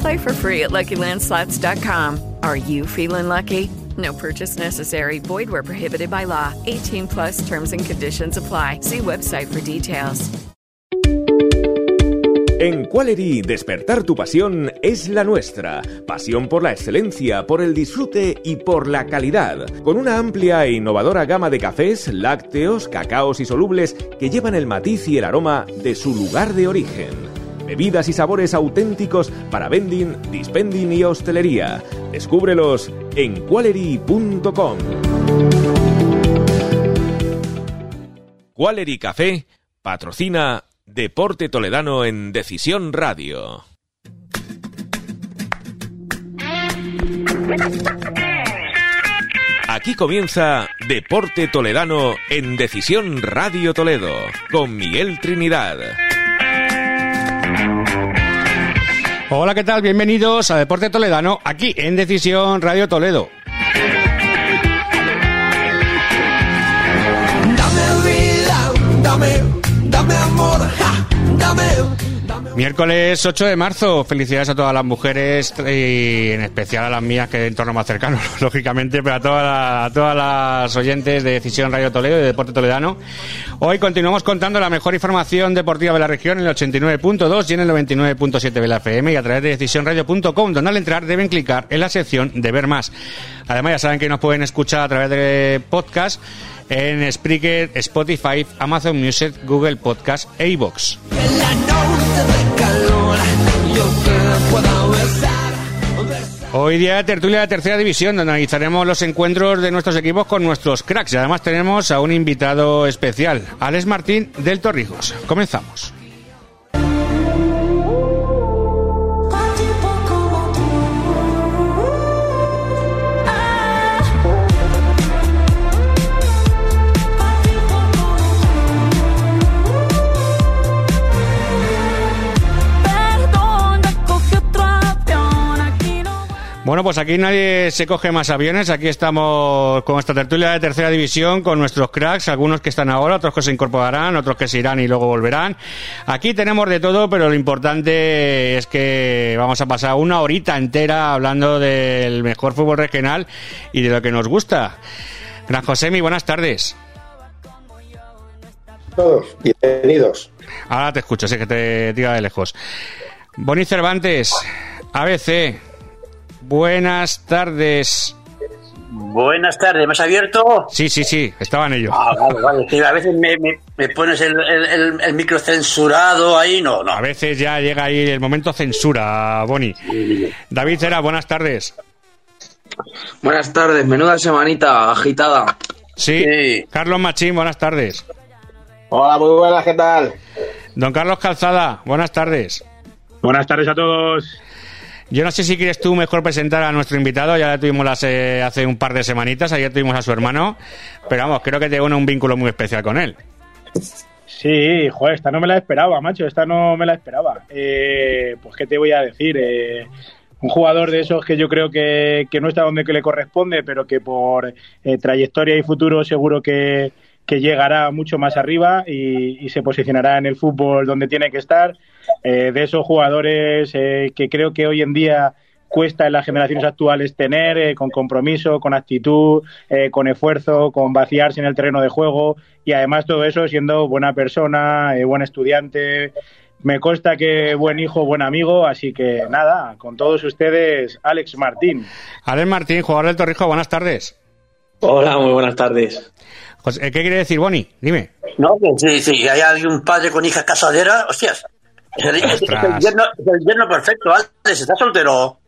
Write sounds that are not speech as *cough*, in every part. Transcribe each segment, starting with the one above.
Play for free at LuckyLandSlots.com. Are you feeling lucky? No purchase necessary. Void where prohibited by law. 18 plus terms and conditions apply. See website for details. En Qualery, despertar tu pasión es la nuestra. Pasión por la excelencia, por el disfrute y por la calidad. Con una amplia e innovadora gama de cafés, lácteos, cacaos y solubles que llevan el matiz y el aroma de su lugar de origen. Bebidas y sabores auténticos para vending, dispending y hostelería. Descúbrelos en qualery.com. Qualery Café patrocina Deporte Toledano en Decisión Radio. Aquí comienza Deporte Toledano en Decisión Radio Toledo con Miguel Trinidad. Hola, ¿qué tal? Bienvenidos a Deporte Toledano, aquí en Decisión Radio Toledo. Dame dame, dame amor, ja, dame. Miércoles 8 de marzo, felicidades a todas las mujeres y en especial a las mías que de entorno más cercano, *laughs* lógicamente, pero a, todas las- a todas las oyentes de Decisión Radio Toledo y de Deporte Toledano. Hoy continuamos contando la mejor información deportiva de la región en el 89.2 y en el 99.7 de la FM y a través de decisionradio.com, donde al entrar deben clicar en la sección de ver más. Además, ya saben que nos pueden escuchar a través de podcast en Spreaker, Spotify, Amazon Music, Google Podcast e besar. Hoy día tertulia de tercera división, donde analizaremos los encuentros de nuestros equipos con nuestros cracks. Y además tenemos a un invitado especial, Alex Martín del Torrijos. Comenzamos. Bueno, pues aquí nadie se coge más aviones. Aquí estamos con esta tertulia de tercera división con nuestros cracks, algunos que están ahora, otros que se incorporarán, otros que se irán y luego volverán. Aquí tenemos de todo, pero lo importante es que vamos a pasar una horita entera hablando del mejor fútbol regional y de lo que nos gusta. Gran Josemi, buenas tardes. todos, bienvenidos. Ahora te escucho, sé que te tira de lejos. Boni Cervantes, ABC, buenas tardes. Buenas tardes, ¿me has abierto? Sí, sí, sí, estaban ellos. Ah, vale, vale. Que a veces me, me- me pones el, el- micro censurado ahí, no, no. A veces ya llega ahí el momento censura, Boni. David Cera, buenas tardes. Buenas tardes, menuda semanita agitada. Sí, Sí. Carlos Machín, buenas tardes. Hola, muy buenas, ¿qué tal? Don Carlos Calzada, buenas tardes. Buenas tardes a todos. Yo no sé si quieres tú mejor presentar a nuestro invitado, ya le tuvimos las, eh, hace un par de semanitas, ayer tuvimos a su hermano, pero vamos, creo que te une un vínculo muy especial con él. Sí, joder, esta no me la esperaba, macho, esta no me la esperaba. Eh, pues, ¿qué te voy a decir? Eh, un jugador de esos que yo creo que, que no está donde que le corresponde, pero que por eh, trayectoria y futuro seguro que, que llegará mucho más arriba y, y se posicionará en el fútbol donde tiene que estar. Eh, de esos jugadores eh, que creo que hoy en día cuesta en las generaciones actuales tener, eh, con compromiso, con actitud, eh, con esfuerzo, con vaciarse en el terreno de juego y además todo eso siendo buena persona, eh, buen estudiante. Me consta que buen hijo, buen amigo, así que nada, con todos ustedes, Alex Martín. Alex Martín, jugador del Torrijo, buenas tardes. Hola, muy buenas tardes. José, ¿Qué quiere decir, Boni? Dime. No, que si, si hay algún padre con hija casadera, hostias. Es el, es- es el Ostras. yerno, es el yerno perfecto, Alex. ¿Estás soltero?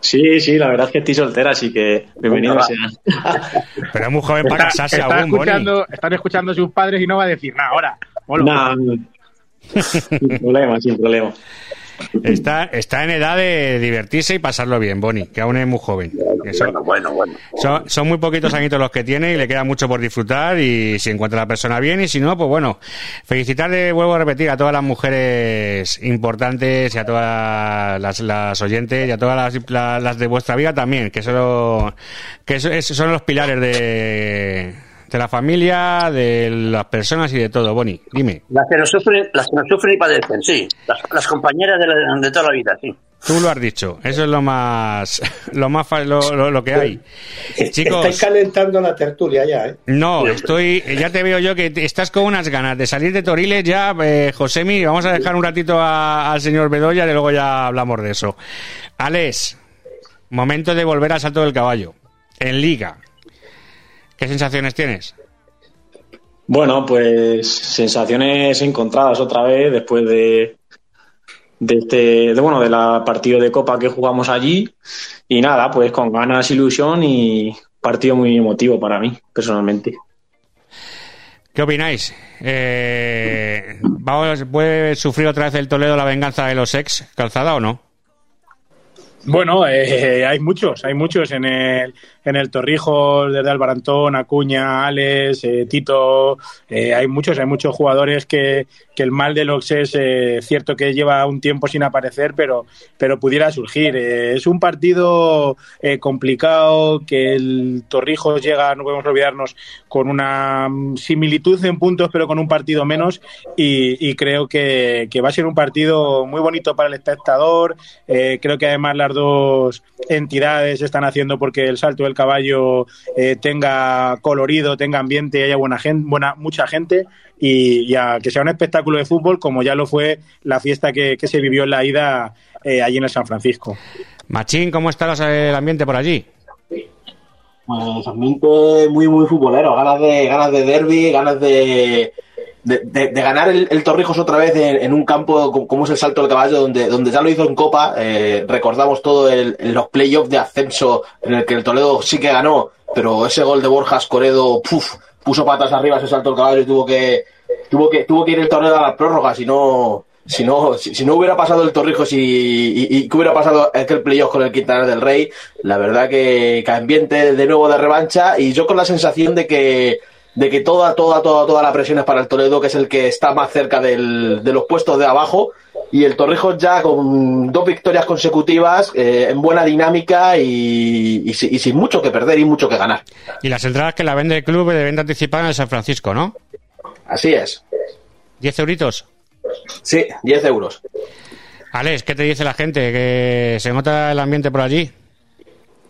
Sí, sí, la verdad es que estoy soltera, así que bienvenido sea. *laughs* Pero es muy joven para Está- casarse está aún, Boni. escuchando, están escuchando a sus padres y no va a decir nada ahora. Nah, *laughs* sin problema, sin problema. Está, está en edad de divertirse y pasarlo bien, Boni, que aún es muy joven. Que son, Bueno, bueno. son, son muy poquitos añitos los que tiene y le queda mucho por disfrutar y si encuentra la persona bien y si no, pues bueno, felicitarle, vuelvo a repetir, a todas las mujeres importantes y a todas las, las oyentes y a todas las, la- las de vuestra vida también, que, son, que son los pilares de, de la familia, de las personas y de todo. Boni, dime. Las que no sufren, las que no sufren y padecen, sí. Las, las compañeras de, la- de toda la vida, sí. Tú lo has dicho, eso es lo más, *laughs* lo más, fa- lo, lo- lo que hay. Chicos, Estáis calentando la tertulia ya, ¿eh? no, estoy, ya te veo yo que estás con unas ganas de salir de Toriles ya, eh, Josemi, vamos a dejar un ratito a- al señor Bedoya y luego ya hablamos de eso. Alex, momento de volver al salto del caballo, en Liga. ¿Qué sensaciones tienes? Bueno, pues sensaciones encontradas otra vez después de, de este, de, bueno, de la partido de Copa que jugamos allí y nada, pues con ganas, ilusión y partido muy emotivo para mí personalmente. ¿Qué opináis? Eh, ¿vamos- ¿Puede sufrir otra vez el Toledo la venganza de los ex calzada o no? Bueno, eh, hay muchos, hay muchos en el, en el Torrijos, desde Albarantón, Acuña, Alex, eh, Tito, eh, hay muchos, hay muchos jugadores que, que el mal de los es eh, cierto que lleva un tiempo sin aparecer, pero, pero pudiera surgir. Es un partido complicado que el Torrijos llega, no podemos olvidarnos, con una mm, similitud en puntos, pero con un partido menos y, creo que, que va a ser un partido muy bonito para el espectador. Creo que además las dos entidades están haciendo porque el salto del caballo eh, tenga colorido, tenga ambiente y haya buena gente, buena, mucha gente y, y a que sea un espectáculo de fútbol como ya lo fue la fiesta que, que se vivió en la ida eh, allí en el San Francisco. Machín, ¿cómo está los- el ambiente por allí? Pues ambiente muy, muy futbolero. Ganas de, ganas de derby, ganas de, de, de- ganar el, el Torrijos otra vez en, un campo co- como es el Salto del Caballo, donde, donde ya lo hizo en Copa. Eh, recordamos todo el, los playoffs de ascenso en el que el Toledo sí que ganó, pero ese gol de Borjas Coredo puf, puso patas arriba ese Salto del Caballo y tuvo que, tuvo que, tuvo que ir el Toledo a las prórrogas y no. Si no, si, si no hubiera pasado el Torrijos y que hubiera pasado aquel playoff con el Quintana del Rey, la verdad que, que ambiente de nuevo de revancha y yo con la sensación de que de que toda, toda, toda, toda la presión es para el Toledo, que es el que está más cerca del- de los puestos de abajo, y el Torrijos ya con dos victorias consecutivas, eh, en buena dinámica y, y si- y sin mucho que perder y mucho que ganar. Y las entradas que la vende el club de venta anticipada en el San Francisco, ¿no? Así es. ¿10 euritos? Sí, 10 euros. Alex, ¿qué te dice la gente? ¿Que se nota el ambiente por allí?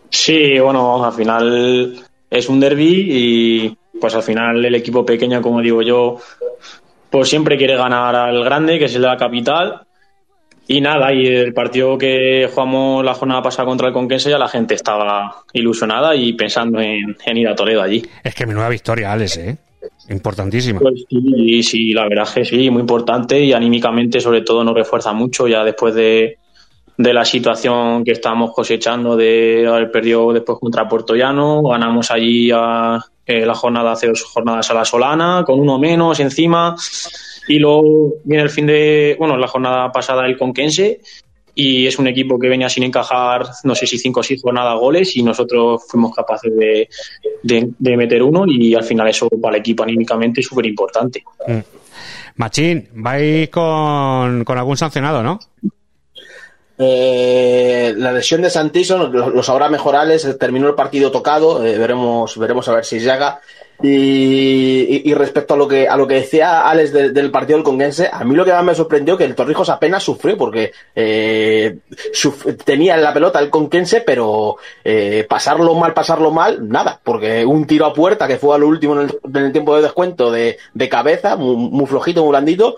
Sí, bueno, al final es un derby y pues al final el equipo pequeño, como digo yo, pues siempre quiere ganar al grande, que es el de la capital. Y nada, y el partido que jugamos la jornada pasada contra el Conquense ya la gente estaba ilusionada y pensando en, en ir a Toledo allí. Es que menuda victoria, Alex, ¿eh? Importantísima. Pues sí, sí, la verdad es que sí, muy importante y anímicamente sobre todo nos refuerza mucho ya después de, de la situación que estamos cosechando de haber perdido después contra Puerto Llano, ganamos allí a, eh, la jornada hace dos jornadas a la Solana con uno menos encima y luego viene el fin de, bueno, la jornada pasada el Conquense y es un equipo que venía sin encajar, no sé si cinco o seis jornadas goles y nosotros fuimos capaces de, de, de meter uno y al final eso para el equipo anímicamente es súper importante. Mm. Machín, vais con, con algún sancionado, ¿no? Eh, la lesión de Santilson lo, lo sabrá mejor Alex, terminó el partido tocado, eh, veremos, veremos a ver si llega. Y, respecto a lo que a lo que decía Alex de- del partido del Conguense, a mí lo que más me sorprendió que el Torrijos apenas sufrió porque eh, tenía la pelota el Conquense, pero eh, pasarlo mal, pasarlo mal, nada, porque un tiro a puerta que fue a lo último en el, en tiempo de descuento de, de cabeza, muy, muy flojito, muy blandito,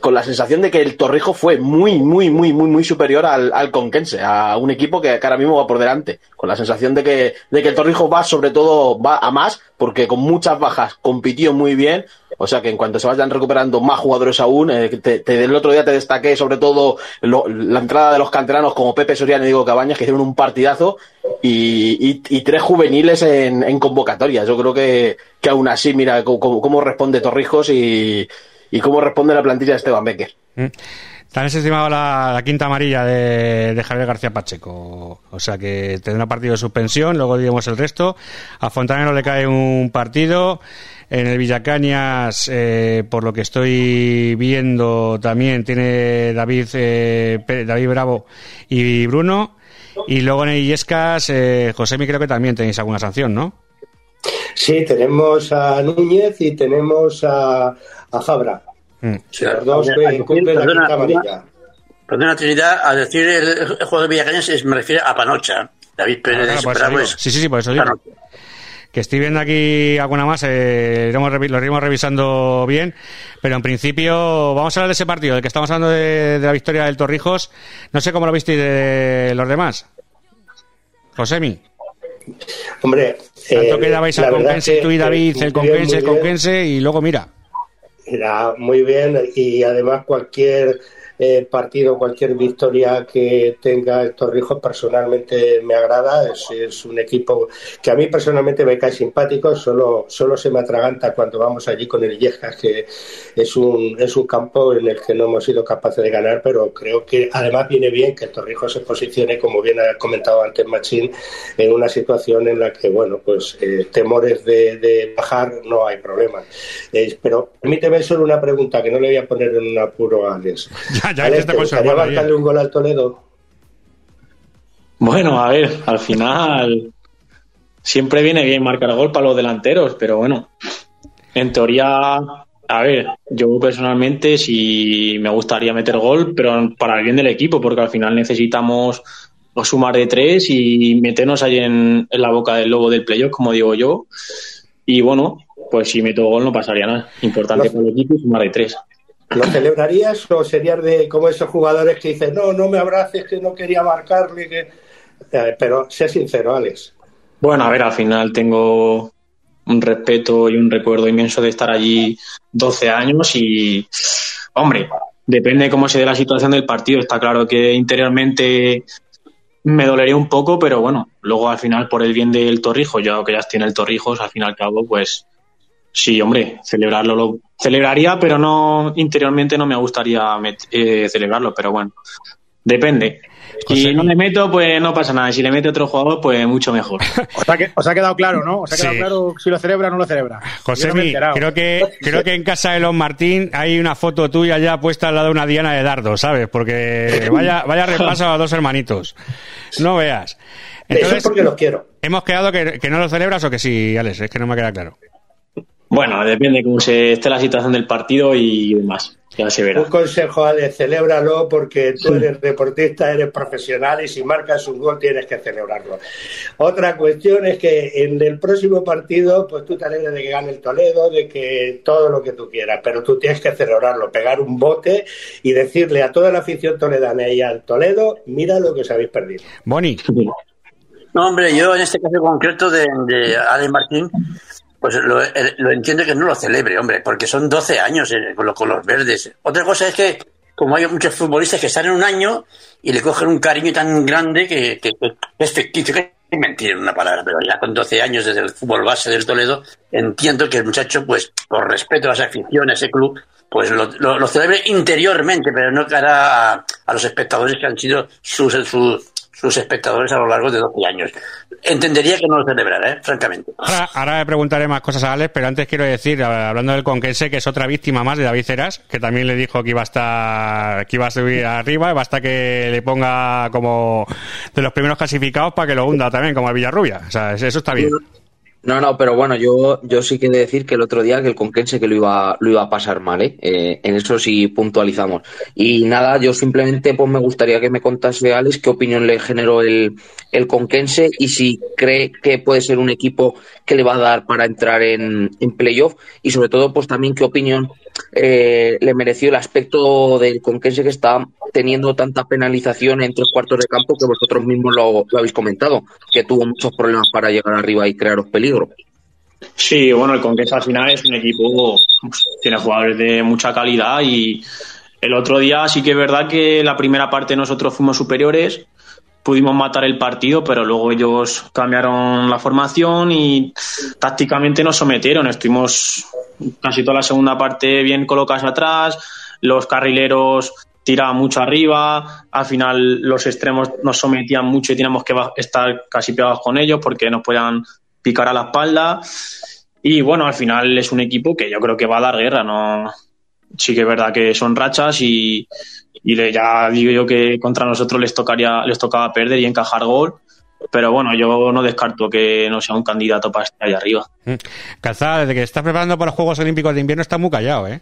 con la sensación de que el Torrijos fue muy, muy, muy, muy, muy superior al, al Conquense, a un equipo que, que ahora mismo va por delante, con la sensación de que, de que el Torrijos va sobre todo va a más, porque con muchas bajas compitió muy bien, o sea que en cuanto se vayan recuperando más jugadores aún, eh, te, el otro día te destaqué sobre todo lo- la entrada de los canteranos como Pepe Soriano y Diego Cabañas, que hicieron un partidazo, y, y- y tres juveniles en, en convocatoria. Yo creo que, que aún así, mira cómo, cómo- responde Torrijos y, y cómo responde la plantilla de Esteban Becker. Mm. También se estimaba la, la quinta amarilla de, Javier García Pacheco. O sea que tendrá partido de suspensión, luego diremos el resto. A Fontanero le cae un partido. En el Villacañas, eh, por lo que estoy viendo, también tiene David, eh, David Bravo y Bruno. Y luego en el Illescas, eh, José, creo que también tenéis alguna sanción, ¿no? Sí, tenemos a Núñez y tenemos a, a Fabra. Mm. Los dos A que decir, cumplen la perdona, quinta amarilla. Perdona, Trinidad, a decir el, el juego de Villacañas es- me refiere a Panocha. David Pérez Ah, claro, Sí, sí, sí, por eso digo. Panocha. Que estoy viendo aquí alguna más, eh, iremos lo iremos revisando bien, pero en principio vamos a hablar de ese partido, del que estamos hablando de, de la victoria del Torrijos. No sé cómo lo visteis de los demás. Josemi, Hombre, tanto eh, que dabais la al Conquense, que- tú y David, el Conquense, el. Conquense, y luego mira. Era muy bien y además cualquier eh, partido, cualquier victoria que tenga el Torrijos personalmente me agrada. Es, es un equipo que a mí personalmente me cae simpático, solo, solo se me atraganta cuando vamos allí con el Illescas, que es un, es un campo en el que no hemos sido capaces de ganar, pero creo que además viene bien que el Torrijos se posicione, como bien ha comentado antes Machín, en una situación en la que, bueno, pues eh, temores de, de bajar no hay problema. Eh, pero permíteme solo una pregunta que no le voy a poner en un apuro a Alex. *laughs* *laughs* *laughs* Ya, ya Alex, está ¿te gustaría marcarle un gol al Toledo? Bueno, a ver, al final siempre viene bien marcar gol para los delanteros, pero bueno, en teoría, a ver, yo personalmente sí me gustaría meter gol, pero para el bien del equipo, porque al final necesitamos sumar de tres y meternos ahí en, en la boca del lobo del playoff, como digo yo. Y bueno, pues si meto gol no pasaría nada. Importante para el equipo y sumar de tres. ¿Lo celebrarías o serías de como esos jugadores que dicen, no, no me abraces, que no quería marcarle? Que... Eh, pero sé sincero, Alex. Bueno, a ver, al final tengo un respeto y un recuerdo inmenso de estar allí 12 años y, hombre, depende cómo se dé la situación del partido. Está claro que interiormente me dolería un poco, pero bueno, luego al final por el bien del Torrijos, ya que ya tiene el Torrijos, al fin y al cabo, pues sí, hombre, celebrarlo lo celebraría, pero no interiormente no me gustaría met- eh, celebrarlo, pero bueno, depende. Si no le meto, pues no pasa nada. Si le mete otro jugador, pues mucho mejor. *laughs* Os ha, que- os ha quedado claro, ¿no? Os ha quedado Sí. claro si lo celebra o no lo celebra. José, no creo que creo que en casa de los Martín hay una foto tuya ya puesta al lado de una diana de dardo, ¿sabes? Porque *laughs* vaya vaya repaso a los dos hermanitos. No veas. Eso es porque los quiero. Hemos quedado que, que no lo celebras o que sí, Alex, es que no me queda claro. Bueno, depende cómo se esté la situación del partido y demás. Ya se verá. Un consejo, Alex, celébralo porque tú eres deportista, eres profesional y si marcas un gol tienes que celebrarlo. Otra cuestión es que en el próximo partido, pues tú te alegres de que gane el Toledo, de que todo lo que tú quieras, pero tú tienes que celebrarlo, pegar un bote y decirle a toda la afición toledana y al Toledo, mira lo que os habéis perdido. Boni. No, hombre, yo en este caso concreto de, de Alex Martín, pues lo, el- lo entiendo que no lo celebre, hombre, porque son 12 años eh, con, los, con verdes. Otra cosa es que, como hay muchos futbolistas que están en un año y le cogen un cariño tan grande que, que- es ficticio, que es mentir en una palabra, pero ya con 12 años desde el fútbol base del Toledo, entiendo que el muchacho, pues, por respeto a esa afición, a ese club, pues lo, lo- celebre interiormente, pero no cara a, a los espectadores que han sido sus, sus, sus espectadores a lo largo de 12 años. Entendería que no lo celebrara, ¿eh? francamente. Ahora, ahora le preguntaré más cosas a Alex, pero antes quiero decir, hablando del Conquense, que es otra víctima más de David Ceras, que también le dijo que iba a estar, que iba a subir arriba, y basta que le ponga como de los primeros clasificados para que lo hunda también, como el Villarrubia. O sea, eso está bien. No, no, pero bueno, yo, yo sí que decir que el otro día que el Conquense que lo iba, lo iba a pasar mal, ¿eh? Eh, en eso sí puntualizamos. Y nada, yo simplemente pues me gustaría que me contase Alex qué opinión le generó el, el Conquense y si cree que puede ser un equipo que le va a dar para entrar en, en playoff y sobre todo pues también qué opinión eh, le mereció el aspecto del Conquense que está teniendo tanta penalización en tres cuartos de campo que vosotros mismos lo, habéis comentado, que tuvo muchos problemas para llegar arriba y crearos peligro. Sí, bueno, el Conquense al final es un equipo, tiene jugadores de mucha calidad y el otro día sí que es verdad que la primera parte nosotros fuimos superiores, pudimos matar el partido, pero luego ellos cambiaron la formación y tácticamente nos sometieron. Estuvimos casi toda la segunda parte bien colocados atrás, los carrileros tiraban mucho arriba, al final los extremos nos sometían mucho y teníamos que estar casi pegados con ellos porque nos podían picar a la espalda. Y bueno, al final es un equipo que yo creo que va a dar guerra, no sí que es verdad que son rachas y, y le- ya digo yo que contra nosotros les tocaría, les tocaba perder y encajar gol. Pero bueno, yo no descarto que no sea un candidato para estar ahí arriba. Calzada, desde que estás preparando para los Juegos Olímpicos de Invierno está muy callado, ¿eh?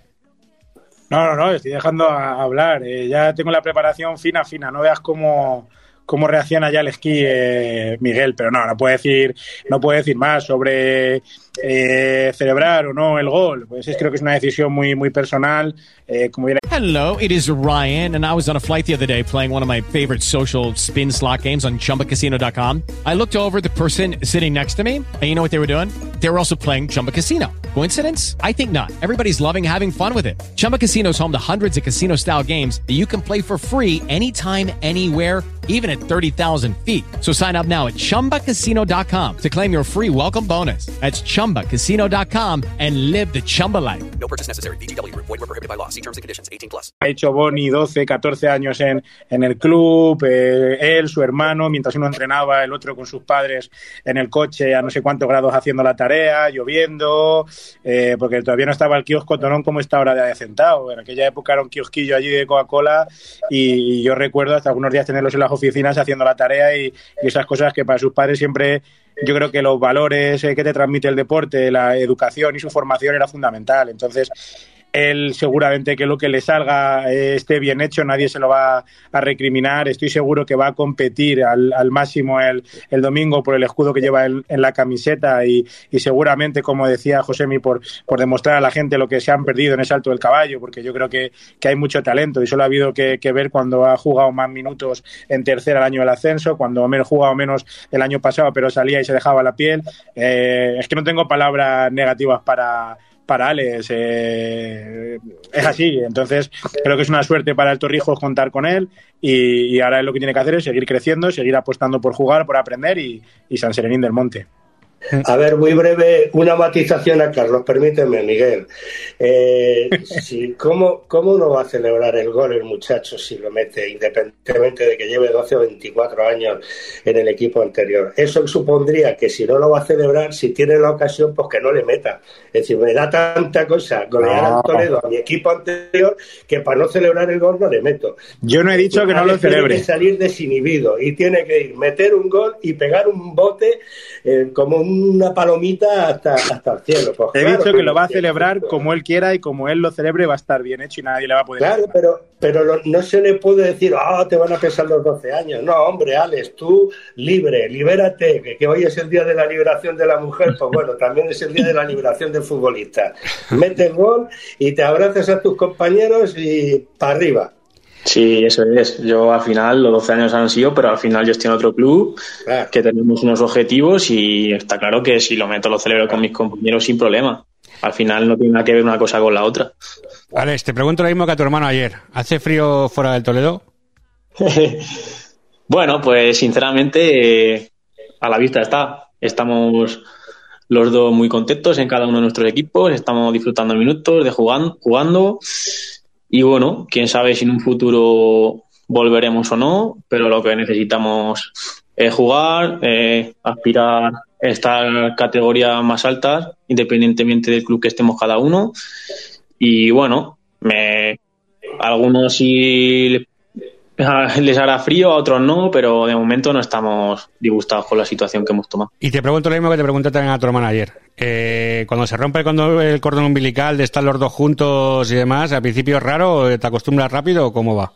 No, no, no, estoy dejando a hablar. Eh, ya tengo la preparación fina, fina. No veas cómo, cómo reacciona ya el esquí, eh, Miguel. Pero no, no puedo decir, no decir más sobre eh, celebrar o no el gol. Pues es, creo que es una decisión muy, muy personal. Eh, Hello, it is Ryan, and I was on a flight the other day playing one of my favorite social spin slot games on chumbacasino.com. I looked over the person sitting next to me, and you know what they were doing? They were also playing Chumba Casino. Coincidence? I think not. Everybody's loving having fun with it. Chumba Casino is home to hundreds of casino style games that you can play for free anytime, anywhere, even at 30,000 feet. So sign up now at chumbacasino.com to claim your free welcome bonus. That's chumbacasino.com and live the Chumba life. No purchase necessary. VGW Group. Void were prohibited by law. See terms and conditions. 18 plus. ha hecho Boni 12, 14 años en, en el club, eh, él, su hermano, mientras uno entrenaba, el otro con sus padres en el coche a no sé cuántos grados haciendo la tarea, lloviendo, eh, porque todavía no estaba el kiosco Tonón como está ahora de adecentado. En aquella época era un kiosquillo allí de Coca-Cola y, yo recuerdo hasta algunos días tenerlos en las oficinas haciendo la tarea y, esas cosas que para sus padres siempre yo creo que los valores eh, que te transmite el deporte, la educación y su formación era fundamental. Entonces, él seguramente que lo que le salga eh, esté bien hecho, nadie se lo va a recriminar. Estoy seguro que va a competir al, al máximo el, el domingo por el escudo que lleva en la camiseta y, y seguramente, como decía Josemi, por, por demostrar a la gente lo que se han perdido en el salto del caballo, porque yo creo que, que hay mucho talento y solo ha habido que, ver cuando ha jugado más minutos en tercera al año del ascenso, cuando ha jugado menos el año pasado, pero salía y se dejaba la piel. Eh, es que no tengo palabras negativas para para Alex. Eh, es así. Entonces, creo que es una suerte para el Torrijos contar con él. Y, y ahora él lo que tiene que hacer es seguir creciendo, seguir apostando por jugar, por aprender y, y San Serenín del Monte. A ver, muy breve, una matización a Carlos, permíteme, Miguel. Eh, si, ¿cómo, ¿Cómo no va a celebrar el gol el muchacho si lo mete, independientemente de que lleve 12 o 24 años en el equipo anterior? Eso supondría que si no lo va a celebrar, si tiene la ocasión, pues que no le meta. Es decir, me da tanta cosa golear No. al Toledo a mi equipo anterior que para no celebrar el gol no le meto. Yo no he dicho que no lo Alex tiene celebre. que salir desinhibido y tiene que ir, meter un gol y pegar un bote eh, como una palomita hasta, hasta el cielo. Pues He claro dicho que lo va a celebrar como él quiera y como él lo celebre va a estar bien hecho y nadie le va a poder. Claro, pero, pero lo- no se le puede decir, ah, te van a pesar los 12 años. No, hombre, Alex, tú libre, libérate, que, que hoy es el día de la liberación de la mujer, pues bueno, también es el día de la liberación del futbolista. Mete el gol y te abrazas a tus compañeros y para arriba. Sí, eso es. Yo al final, los 12 años han sido, pero al final yo estoy en otro club, que tenemos unos objetivos y está claro que si lo meto lo celebro con mis compañeros sin problema. Al final no tiene nada que ver una cosa con la otra. Alex, te pregunto lo mismo que a tu hermano ayer. ¿Hace frío fuera del Toledo? *laughs* Bueno, pues sinceramente, eh, a la vista está. Estamos los dos muy contentos en cada uno de nuestros equipos, estamos disfrutando minutos de jugando, jugando y bueno, quién sabe si en un futuro volveremos o no, pero lo que necesitamos es jugar, eh, aspirar a estar categorías más altas, independientemente del club que estemos cada uno. Y bueno, me, algunos sí *laughs* les hará frío, a otros no, pero de momento no estamos disgustados con la situación que hemos tomado. Y te pregunto lo mismo que te pregunté también a tu hermano ayer. Eh, cuando se rompe el cordón umbilical de estar los dos juntos y demás, ¿al principio es raro? ¿Te acostumbras rápido o cómo va?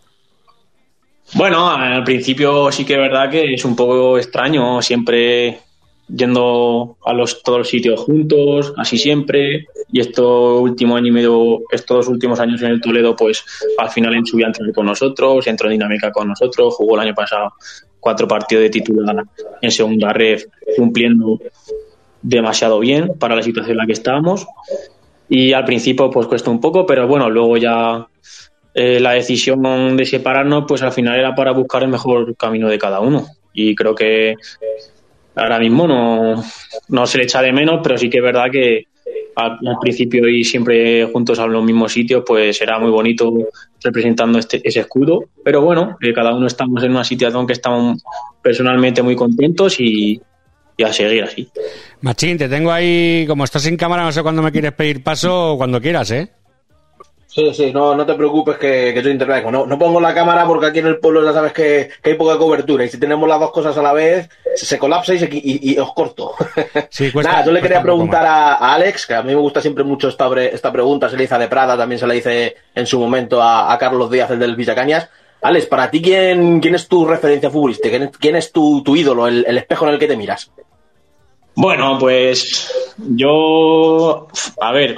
Bueno, al principio sí que es verdad que es un poco extraño. Siempre yendo a los, todos los sitios juntos, así siempre. Y estos último año y medio, estos dos últimos años en el Toledo, pues al final en subía a entrenar con nosotros, entró en dinámica con nosotros, jugó el año pasado cuatro partidos de titular en segunda red, cumpliendo demasiado bien para la situación en la que estábamos. Y al principio pues cuesta un poco, pero bueno, luego ya eh, la decisión de separarnos pues al final era para buscar el mejor camino de cada uno. Y creo que ahora mismo no, no se le echa de menos, pero sí que es verdad que al, principio y siempre juntos a los mismos sitios, pues era muy bonito representando este, ese escudo. Pero bueno, eh, cada uno estamos en una situación que estamos personalmente muy contentos y, y a seguir así. Machín, te tengo ahí, como estás sin cámara, no sé cuándo me quieres pedir paso cuando quieras, ¿eh? Sí, sí, no, no te preocupes que, que yo intervengo. No, no pongo la cámara porque aquí en el pueblo ya sabes que, que hay poca cobertura y si tenemos las dos cosas a la vez se, colapsa y, se- y- y os corto. *laughs* Sí, cuesta- Nada, yo le quería preguntar a, a Alex, que a mí me gusta siempre mucho esta, esta pregunta, se le hizo de Prada, también se la hice en su momento a, a Carlos Díaz, el del Villacañas. Alex, para ti, ¿quién, quién es tu referencia futbolística? ¿Quién es, quién es tu, tu ídolo, el, el espejo en el que te miras? Bueno, pues yo, a ver,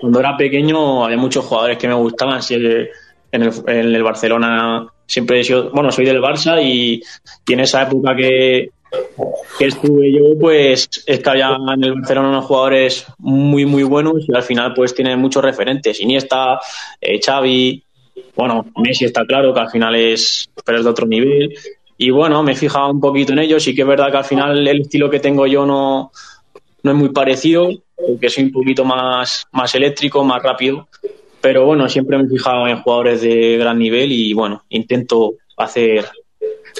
cuando era pequeño había muchos jugadores que me gustaban. sí, en, el, en el Barcelona siempre he sido, bueno, soy del Barça y, en esa época que, estuve yo, pues es en el Barcelona unos jugadores muy, muy buenos y al final pues tienen muchos referentes. Iniesta, eh, Xavi, bueno, Messi está claro que al final es, pero es de otro nivel. Y bueno, me he fijado un poquito en ellos. Sí que es verdad que al final el estilo que tengo yo no, no es muy parecido, porque soy un poquito más, más eléctrico, más rápido. Pero bueno, siempre me he fijado en jugadores de gran nivel y bueno, intento hacer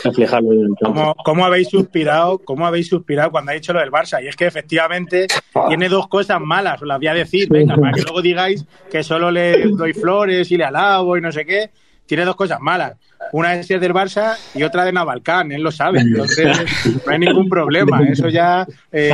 reflejarlo en el campo. ¿Cómo, cómo habéis suspirado? ¿Cómo habéis suspirado cuando ha dicho lo del Barça? Y es que efectivamente tiene dos cosas malas, os las voy a decir, venga, para que luego digáis que solo le doy flores y le alabo y no sé qué. Tiene dos cosas malas. Una es del Barça y otra de Navalcán, él lo sabe. Entonces, no hay ningún problema. Eso ya, eh,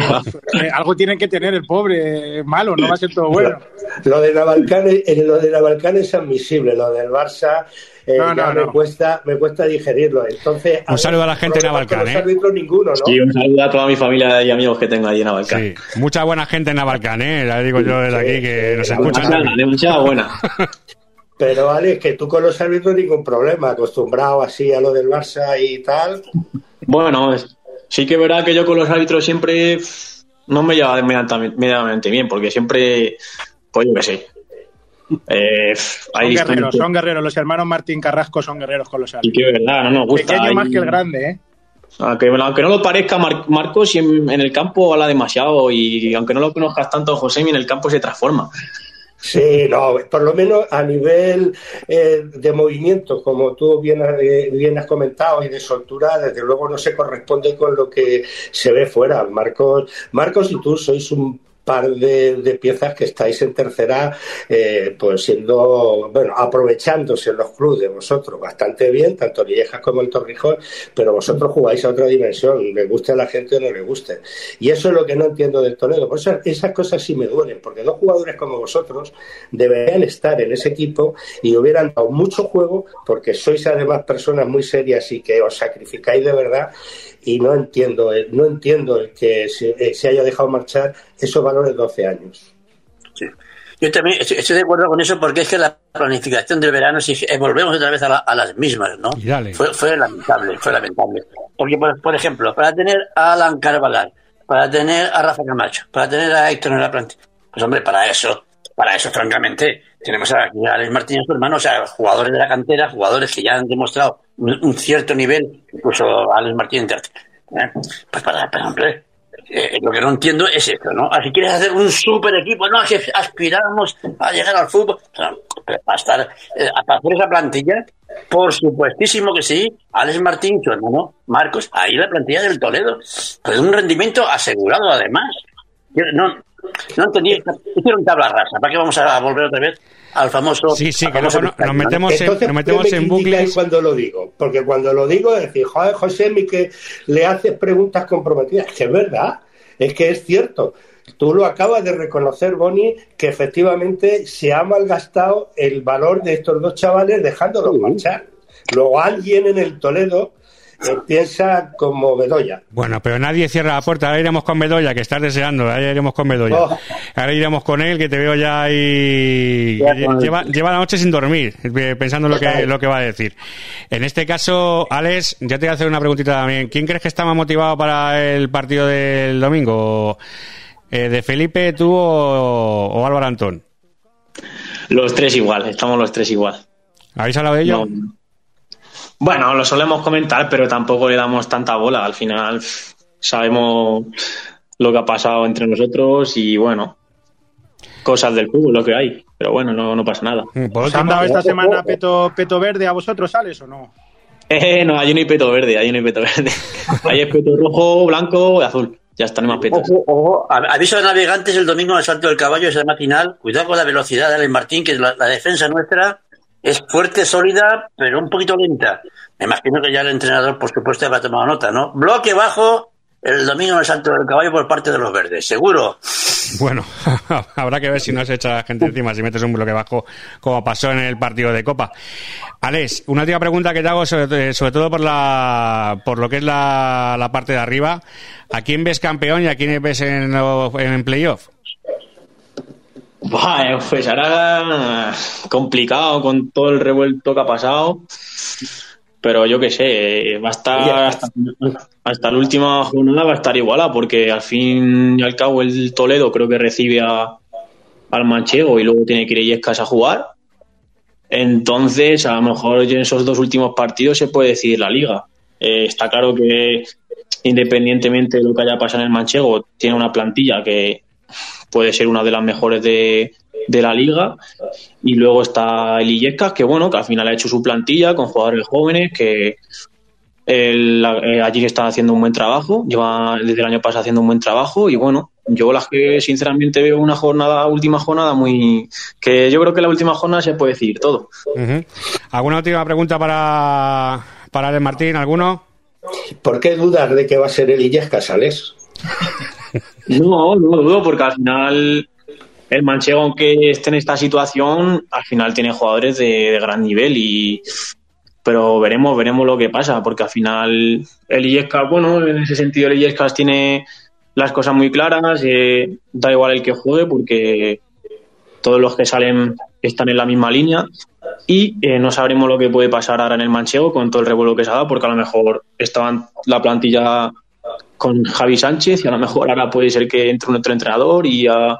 eh, algo tiene que tener el pobre, eh, malo, no va a ser todo bueno. Lo de Navalcán, es- lo de Navalcán es admisible, lo del Barça eh, No, no, me no. cuesta me cuesta digerirlo. Entonces, Un saludo a la gente de Navalcán, ¿eh? ninguno, ¿no? Sí, un saludo a toda mi familia y amigos que tengo allí en Navalcán. Sí, mucha buena gente en Navalcán, ¿eh? Ya digo yo desde aquí que nos escuchan. Demasiada, demasiada buena. *laughs* Pero Alex, que tú con los árbitros ningún problema, acostumbrado así a lo del Barça y tal. Bueno, sí que es verdad que yo con los árbitros siempre no me llevaba medianamente bien, porque siempre, pues yo qué sé. Eh, Son guerreros, son guerreros. Los hermanos Martín Carrasco son guerreros con los Y árbitros. que es verdad, no nos gusta. Pequeño más que el grande, ¿eh? Aunque, aunque no lo parezca, Mar- Marcos en, en el campo habla demasiado y aunque no lo conozcas tanto, José, en el campo se transforma. Sí, no, por lo menos a nivel eh, de movimiento, como tú bien, eh, bien has comentado, y de soltura, desde luego no se corresponde con lo que se ve fuera. Marcos, Marcos y tú sois un par de, de piezas que estáis en tercera, eh, pues siendo, bueno, aprovechándose los clubes de vosotros bastante bien, tanto Liejas como el Torrijón, pero vosotros jugáis a otra dimensión, le guste a la gente o no le guste. Y eso es lo que no entiendo del Toledo. Por eso esas cosas sí me duelen, porque dos jugadores como vosotros deberían estar en ese equipo y hubieran dado mucho juego, porque sois además personas muy serias y que os sacrificáis de verdad. Y no entiendo, el- no entiendo el que se, eh, se haya dejado marchar esos valores de 12 años. Yo también estoy, de acuerdo con eso porque es que la planificación del verano, si eh, volvemos otra vez a, la- a las mismas, ¿no? Fue, fue lamentable, fue lamentable. Porque, por, por ejemplo, para tener a Alan Carvalhal, para tener a Rafa Camacho, para tener a Héctor en la plantilla, pues hombre, para eso, para eso, francamente, tenemos a, a Alex Martínez, su hermano, o sea, jugadores de la cantera, jugadores que ya han demostrado un, un cierto nivel, incluso Alex Martínez, ¿eh? pues para, para hombre, eh, lo que no entiendo es esto, ¿no? Ah, Si quieres hacer un super equipo, no, aspiramos a llegar al fútbol, pero para estar, eh, para hacer esa plantilla, por supuestísimo que sí, Alex Martín, su hermano Marcos, ahí la plantilla del Toledo, con un rendimiento asegurado además. No, no entendí, hicieron tabla rasa, ¿para qué vamos a volver otra vez al famoso... Sí, sí, que famoso luego no- nos metemos en, Entonces, nos metemos ¿por qué me en criticáis bucles. cuando lo digo? Porque cuando lo digo es decir, joder, José, mi que le haces preguntas comprometidas. Es que es verdad, es que es cierto. Tú lo acabas de reconocer, Boni, que efectivamente se ha malgastado el valor de estos dos chavales dejándolos marchar. Luego alguien en el Toledo piensa como Bedoya. Bueno, pero nadie cierra la puerta. Ahora iremos con Bedoya, que estás deseando. Ahora iremos con Bedoya. Oh. Ahora iremos con él, que te veo ya ahí. Lleva, lleva la noche sin dormir, eh, pensando en lo que, lo que va a decir. En este caso, Alex, ya te voy a hacer una preguntita también. ¿Quién crees que está más motivado para el partido del domingo? Eh, ¿De Felipe, tú o, o Álvaro Antón? Los tres igual, estamos los tres igual. ¿Habéis hablado de ello? No. Bueno, lo solemos comentar, pero tampoco le damos tanta bola. Al final sabemos lo que ha pasado entre nosotros y bueno, cosas del fútbol, lo que hay. Pero bueno, no, no pasa nada. ¿Os han dado esta semana peto, peto verde a vosotros, Alex, o no? Eh, no, hay un peto verde, hay un peto verde. *laughs* Ahí es peto rojo, blanco y azul. Ya está, no hay más petos. Ojo, ojo, a- aviso de navegantes el domingo en el Salto del Caballo, esa matinal. Cuidado con la velocidad de Alex Martín, que la, la defensa nuestra es fuerte, sólida, pero un poquito lenta. Me imagino que ya el entrenador, por supuesto, habrá tomado nota, ¿no? Bloque bajo el domingo en el Salto del Caballo por parte de los verdes, seguro. Bueno, *laughs* habrá que ver si no se echa la gente encima, si metes un bloque bajo, como pasó en el partido de Copa. Alex, una última pregunta que te hago, sobre, sobre todo por la por lo que es la, la parte de arriba. ¿A quién ves campeón y a quién ves en, en playoff? Buah, eh, pues ahora complicado con todo el revuelto que ha pasado. Pero yo qué sé, eh, va a estar hasta, hasta la última jornada va a estar iguala, porque al fin y al cabo el Toledo creo que recibe a- al Manchego y luego tiene que ir a Illescas a jugar. Entonces, a lo mejor en esos dos últimos partidos se puede decidir la liga. Eh, está claro que independientemente de lo que haya pasado en el Manchego, tiene una plantilla que puede ser una de las mejores de, de la liga. Y luego está el Illescas, que bueno, que al final ha hecho su plantilla con jugadores jóvenes que el- la- eh, allí están haciendo un buen trabajo, lleva desde el año pasado haciendo un buen trabajo y bueno, yo las que sinceramente veo una jornada, última jornada muy... que yo creo que la última jornada se puede decir todo. ¿Alguna última pregunta para, para Alex Martín? ¿Alguno? ¿Por qué dudas de que va a ser el Illescas, Alex? No, no dudo, porque al final el Manchego, aunque esté en esta situación, al final tiene jugadores de, de gran nivel y pero veremos, veremos lo que pasa, porque al final el Illescas, bueno, en ese sentido el Illescas tiene las cosas muy claras, eh, da igual el que juegue, porque todos los que salen están en la misma línea y eh, no sabremos lo que puede pasar ahora en el Manchego con todo el revuelo que se ha dado, porque a lo mejor estaban la plantilla con Javi Sánchez y a lo mejor ahora puede ser que entre un otro entrenador y, ah,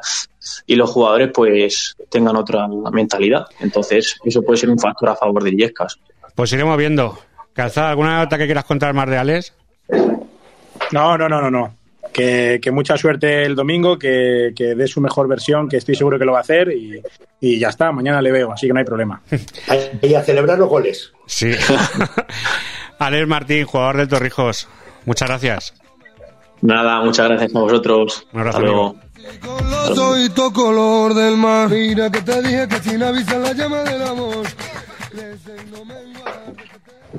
y los jugadores pues tengan otra mentalidad. Entonces eso puede ser un factor a favor de Illescas. Pues iremos viendo. Calzada, ¿alguna nota que quieras contar más de Alex? No, no, no, no, no. Que, que mucha suerte el domingo, que, que dé su mejor versión, que estoy seguro que lo va a hacer y, y ya está, mañana le veo, así que no hay problema. *laughs* Y a celebrar los goles. Sí. *laughs* Alex Martín, jugador del Torrijos. Muchas gracias. Nada, muchas gracias a vosotros. Un abrazo, Hasta luego. Los ojitos color del mar. Mira que te dije que sin avisar la llama del amor.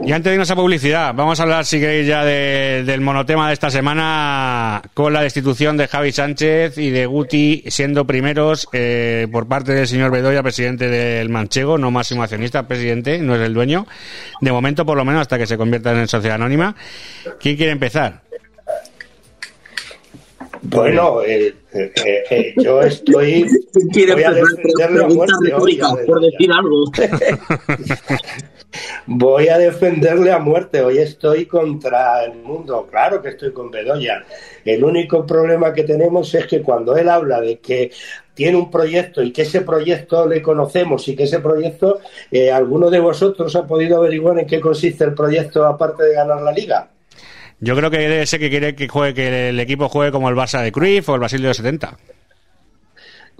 Y antes de irnos a publicidad, vamos a hablar, si queréis, ya de- del monotema de esta semana con la destitución de Javi Sánchez y de Guti siendo primeros eh, por parte del señor Bedoya, presidente del Manchego, no máximo accionista, presidente, no es el dueño. De momento, por lo menos, hasta que se convierta en sociedad anónima. ¿Quién quiere empezar? Bueno, eh, eh, eh, yo estoy. *laughs* Voy a defenderle a muerte. hoy, por decir algo. *laughs* Voy a defenderle a muerte. Hoy estoy contra el mundo. Claro que estoy con Bedoya. El único problema que tenemos es que cuando él habla de que tiene un proyecto y que ese proyecto le conocemos y que ese proyecto, eh, ¿alguno de vosotros ha podido averiguar en qué consiste el proyecto aparte de ganar la liga? Yo creo que debe ser que quiere que juegue, que el equipo juegue como el Barça de Cruyff o el Brasil de los 70.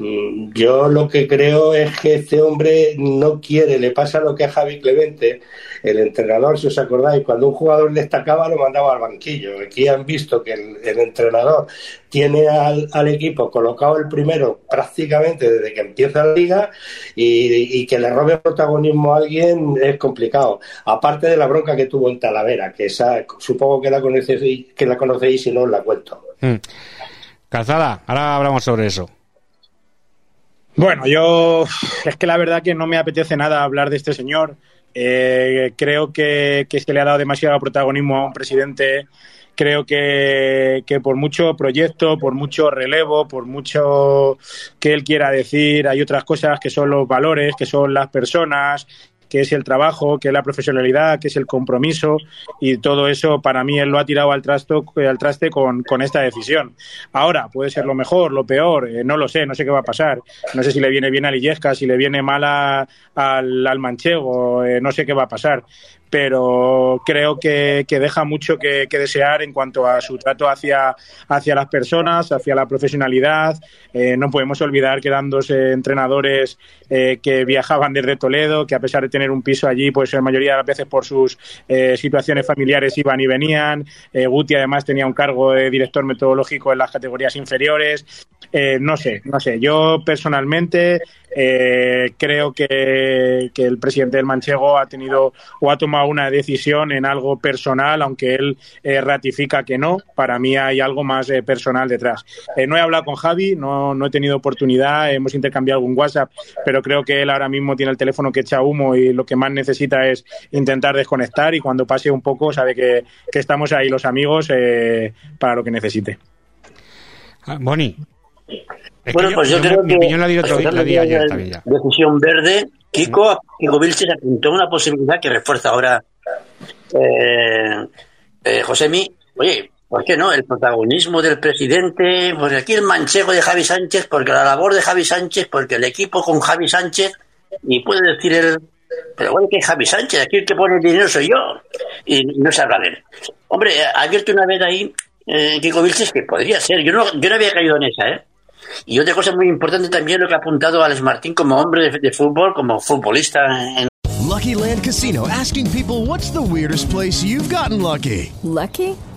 Mm, Yo lo que creo es que este hombre no quiere, le pasa lo que a Javi Clemente, el entrenador, si os acordáis, cuando un jugador destacaba lo mandaba al banquillo. Aquí han visto que el, entrenador tiene al, equipo colocado el primero prácticamente desde que empieza la liga y, que le robe protagonismo a alguien es complicado. Aparte de la bronca que tuvo en Talavera, que esa supongo que la conocéis, que la conocéis y no os la cuento. Hmm. Calzada, ahora hablamos sobre eso. Bueno, yo es que la verdad que no me apetece nada hablar de este señor. Eh, creo que, que se le ha dado demasiado protagonismo a un presidente. Creo que, que por mucho proyecto, por mucho relevo, por mucho que él quiera decir, hay otras cosas que son los valores, que son las personas, que es el trabajo, que es la profesionalidad, que es el compromiso y todo eso para mí él lo ha tirado al, trasto, al traste con, con esta decisión. Ahora, puede ser lo mejor, lo peor, eh, no lo sé, no sé qué va a pasar. No sé si le viene bien a Lillesca, si le viene mal al Manchego, eh, no sé qué va a pasar. Pero creo que, que deja mucho que, desear en cuanto a su trato hacia, hacia las personas, hacia la profesionalidad. Eh, no podemos olvidar que eran dos entrenadores eh, que viajaban desde Toledo, que a pesar de tener un piso allí, pues la mayoría de las veces por sus eh, situaciones familiares iban y venían. Eh, Guti además tenía un cargo de director metodológico en las categorías inferiores. Eh, no sé, no sé. Yo personalmente eh, creo que, que el presidente del Manchego ha tenido o ha tomado una decisión en algo personal, aunque él eh, ratifica que no. Para mí hay algo más eh, personal detrás. Eh, no he hablado con Javi, no, no he tenido oportunidad, hemos intercambiado algún WhatsApp, pero creo que él ahora mismo tiene el teléfono que echa humo y lo que más necesita es intentar desconectar y cuando pase un poco sabe que, que estamos ahí los amigos eh, para lo que necesite. Ah, Boni. Es Bueno, pues yo yo- creo mi que. opinión la di, otro, al la di ayer la también ya. Decisión verde. Kiko, Kiko Vilches apuntó una posibilidad que refuerza ahora eh, eh, Josemi. Oye, ¿por qué no? El protagonismo del presidente, porque aquí el manchego de Javi Sánchez, porque la labor de Javi Sánchez, porque el equipo con Javi Sánchez, y puede decir él, pero bueno, que es Javi Sánchez, aquí el que pone el dinero soy yo, y no se habla de él. Hombre, ha abierto una vez ahí eh, Kiko Vilches que podría ser, yo no, yo no había caído en esa, ¿eh? Y otra cosa muy importante también lo que ha apuntado Alex Martín como hombre de, de fútbol, como futbolista en, Lucky Land Casino asking people what's the weirdest place you've gotten lucky? Lucky?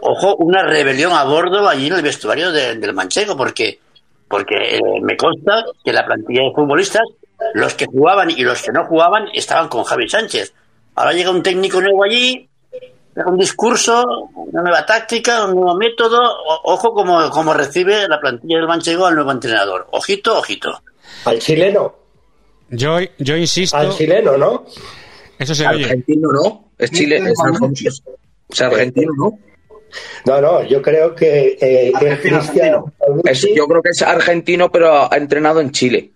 ojo, una rebelión a bordo allí en el vestuario de- del Manchego, porque, porque eh, me consta que la plantilla de futbolistas, los que jugaban y los que no jugaban, estaban con Javi Sánchez. Ahora llega un técnico nuevo allí, un discurso, una nueva táctica, un nuevo método. O- ojo como, como recibe la plantilla del Manchego al nuevo entrenador. Ojito, ojito. Al chileno. Yo, yo insisto. Al chileno, ¿no? Eso se oye. Argentino no, es Chile, es argentino, es argentino, ¿no? No, no, yo creo que eh, es Cristiano. Es- yo creo que es argentino, pero ha entrenado en Chile.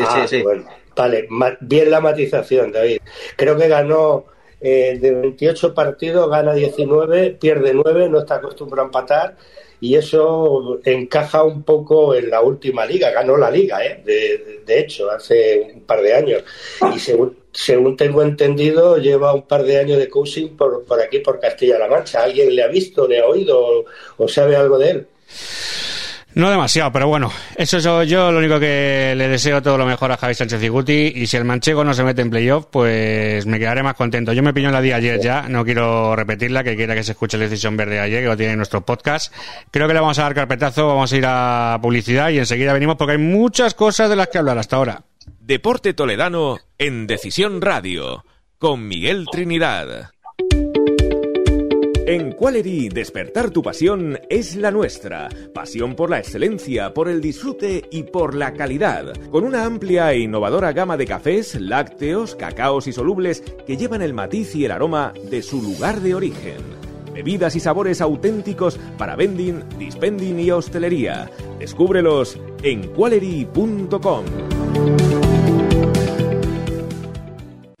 Ah, bueno, vale, bien la matización, David. Creo que ganó eh, de 28 partidos, gana 19, pierde 9, no está acostumbrado a empatar y eso encaja un poco en la última liga. Ganó la liga, ¿eh? de, de hecho, hace un par de años. Y según, según tengo entendido, lleva un par de años de coaching por, por aquí, por Castilla-La Mancha. ¿Alguien le ha visto, le ha oído o, o sabe algo de él? No demasiado, pero bueno, eso es yo, lo único que le deseo todo lo mejor a Javi Sánchez y Guti y si el manchego no se mete en playoff, pues me quedaré más contento. Yo me piñó la di ayer ya, no quiero repetirla, que quiera que se escuche la decisión verde ayer, que lo tiene en nuestro podcast. Creo que le vamos a dar carpetazo, vamos a ir a publicidad y enseguida venimos porque hay muchas cosas de las que hablar hasta ahora. Deporte Toledano en Decisión Radio con Miguel Trinidad. En Qualery, despertar tu pasión es la nuestra. Pasión por la excelencia, por el disfrute y por la calidad. Con una amplia e innovadora gama de cafés, lácteos, cacaos y solubles que llevan el matiz y el aroma de su lugar de origen. Bebidas y sabores auténticos para vending, dispending y hostelería. Descúbrelos en qualery.com.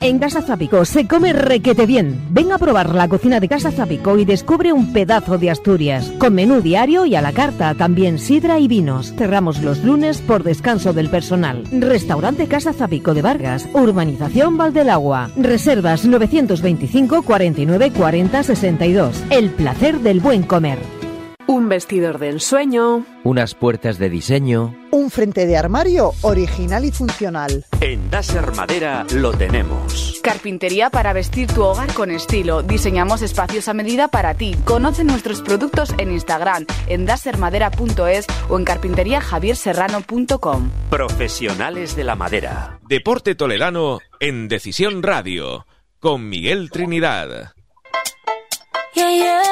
En Casa Zapico se come requete bien. Ven a probar la cocina de Casa Zapico y descubre un pedazo de Asturias. Con menú diario y a la carta, también sidra y vinos. Cerramos los lunes por descanso del personal. Restaurante Casa Zapico de Vargas, Urbanización Valdelagua. Reservas 925 49 40 62. El placer del buen comer. Un vestidor de ensueño. Unas puertas de diseño. Un frente de armario original y funcional. En Dasher Madera lo tenemos. Carpintería para vestir tu hogar con estilo. Diseñamos espacios a medida para ti. Conoce nuestros productos en Instagram, en dasermadera.es o en carpinteriajavierserrano.com. Profesionales de la madera. Deporte Toledano en Decisión Radio. Con Miguel Trinidad. Yeah, yeah.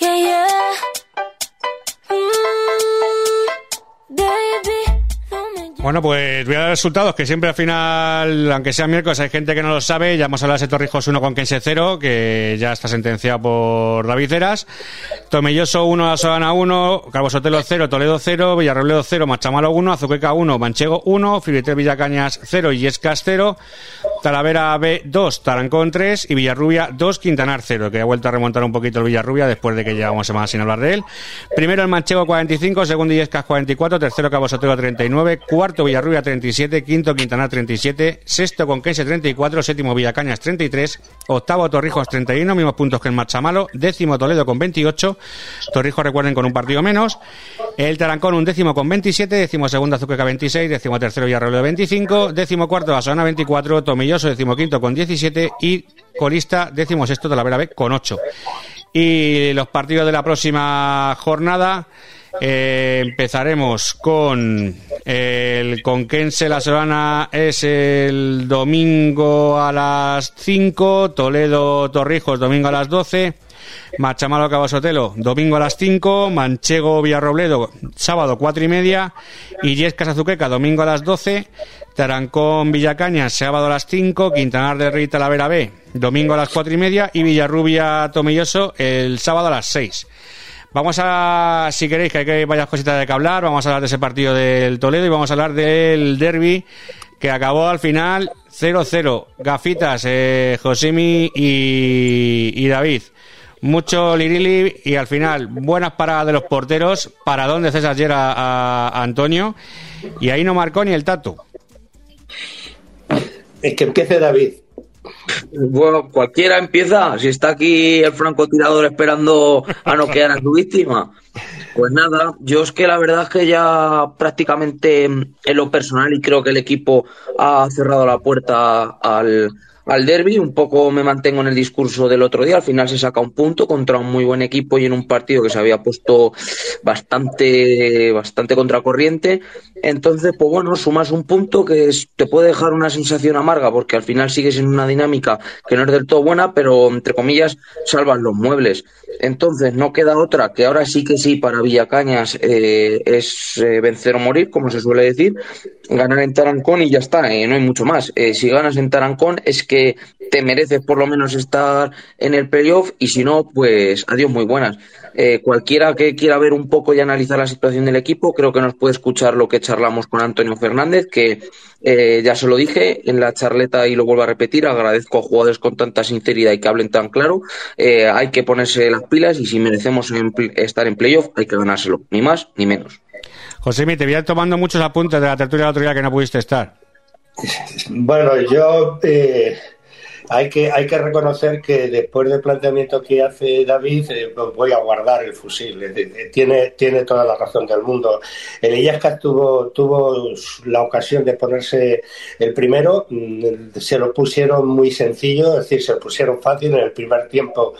Yeah, yeah. Bueno, pues voy a dar resultados que siempre al final, aunque sea miércoles, hay gente que no lo sabe. Ya hemos hablado de ese Torrijos 1 con Kense 0, que ya está sentenciado por David Heras. Tomelloso 1, La Solana 1, Calvo Sotelo 0, Toledo 0, Villarrobledo 0, Machamalo 1, Azuqueca 1, Manchego 1, Filitel Villacañas 0 y Escas 0, Talavera B 2, Tarancón 3 y Villarrubia 2, Quintanar 0, que ha vuelto a remontar un poquito el Villarrubia después de que llevamos semanas sin hablar de él. Primero el Manchego 45, segundo Illescas 44, tercero Cabo Sotelo 39, cuarto Villarrubia 37, quinto Quintanar 37, sexto Conquense 34, séptimo Villacañas 33, octavo Torrijos 31, mismos puntos que el Machamalo, décimo Toledo con 28, Torrijos recuerden con un partido menos, el Tarancón un décimo con 27, décimo segundo Azuqueca 26, décimo tercero Villarrobledo 25, décimo cuarto Basona 24, Tomilloso décimo quinto con 17 y colista décimo sexto Talavera B con 8. Y los partidos de la próxima jornada eh, empezaremos con el Conquense La Solana es el domingo a las 5, Toledo Torrijos domingo a las 12, Machamalo Cabasotelo domingo a las 5, Manchego Villarrobledo sábado 4 y media y Yescas Azuqueca domingo a las 12, Tarancón Villacañas sábado a las 5, Quintanar de Rita Talavera B domingo a las 4 y media y Villarrubia Tomilloso el sábado a las 6. Vamos a, si queréis, que hay varias cositas de que hablar, vamos a hablar de ese partido del Toledo y vamos a hablar del derby que acabó al final 0-0. Gafitas, eh, Josemi y, David. Mucho lirili y al final buenas paradas de los porteros. Para dónde César ayer a, a Antonio. Y ahí no marcó ni el tatu. Es que empiece David. Bueno, cualquiera empieza. Si está aquí el francotirador esperando a noquear a su víctima. Pues nada, yo es que la verdad es que ya prácticamente en lo personal y creo que el equipo ha cerrado la puerta al, al derby. Un poco me mantengo en el discurso del otro día. Al final se saca un punto contra un muy buen equipo y en un partido que se había puesto bastante, bastante contracorriente. Entonces, pues bueno, sumas un punto que te puede dejar una sensación amarga porque al final sigues en una dinámica que no es del todo buena, pero entre comillas salvas los muebles. Entonces, no queda otra que ahora sí que sí para Villacañas eh, es eh, vencer o morir, como se suele decir, ganar en Tarancón y ya está, eh, no hay mucho más. Eh, si ganas en Tarancón es que te mereces por lo menos estar en el playoff y si no, pues adiós muy buenas. Eh, cualquiera que quiera ver un poco y analizar la situación del equipo, creo que nos puede escuchar lo que charlamos con Antonio Fernández, que eh, ya se lo dije en la charleta y lo vuelvo a repetir, agradezco a jugadores con tanta sinceridad y que hablen tan claro. Eh, hay que ponerse las pilas y si merecemos estar en playoff hay que ganárselo, ni más ni menos. José, te voy a ir tomando muchos apuntes de la tertulia del otro día que no pudiste estar. Bueno, yo eh, hay que hay que reconocer que después del planteamiento que hace David, eh, pues voy a guardar el fusil. Eh, Tiene, tiene toda la razón del mundo. El Illescas tuvo, tuvo la ocasión de ponerse el primero, mm, se lo pusieron muy sencillo, es decir, se lo pusieron fácil en el primer tiempo.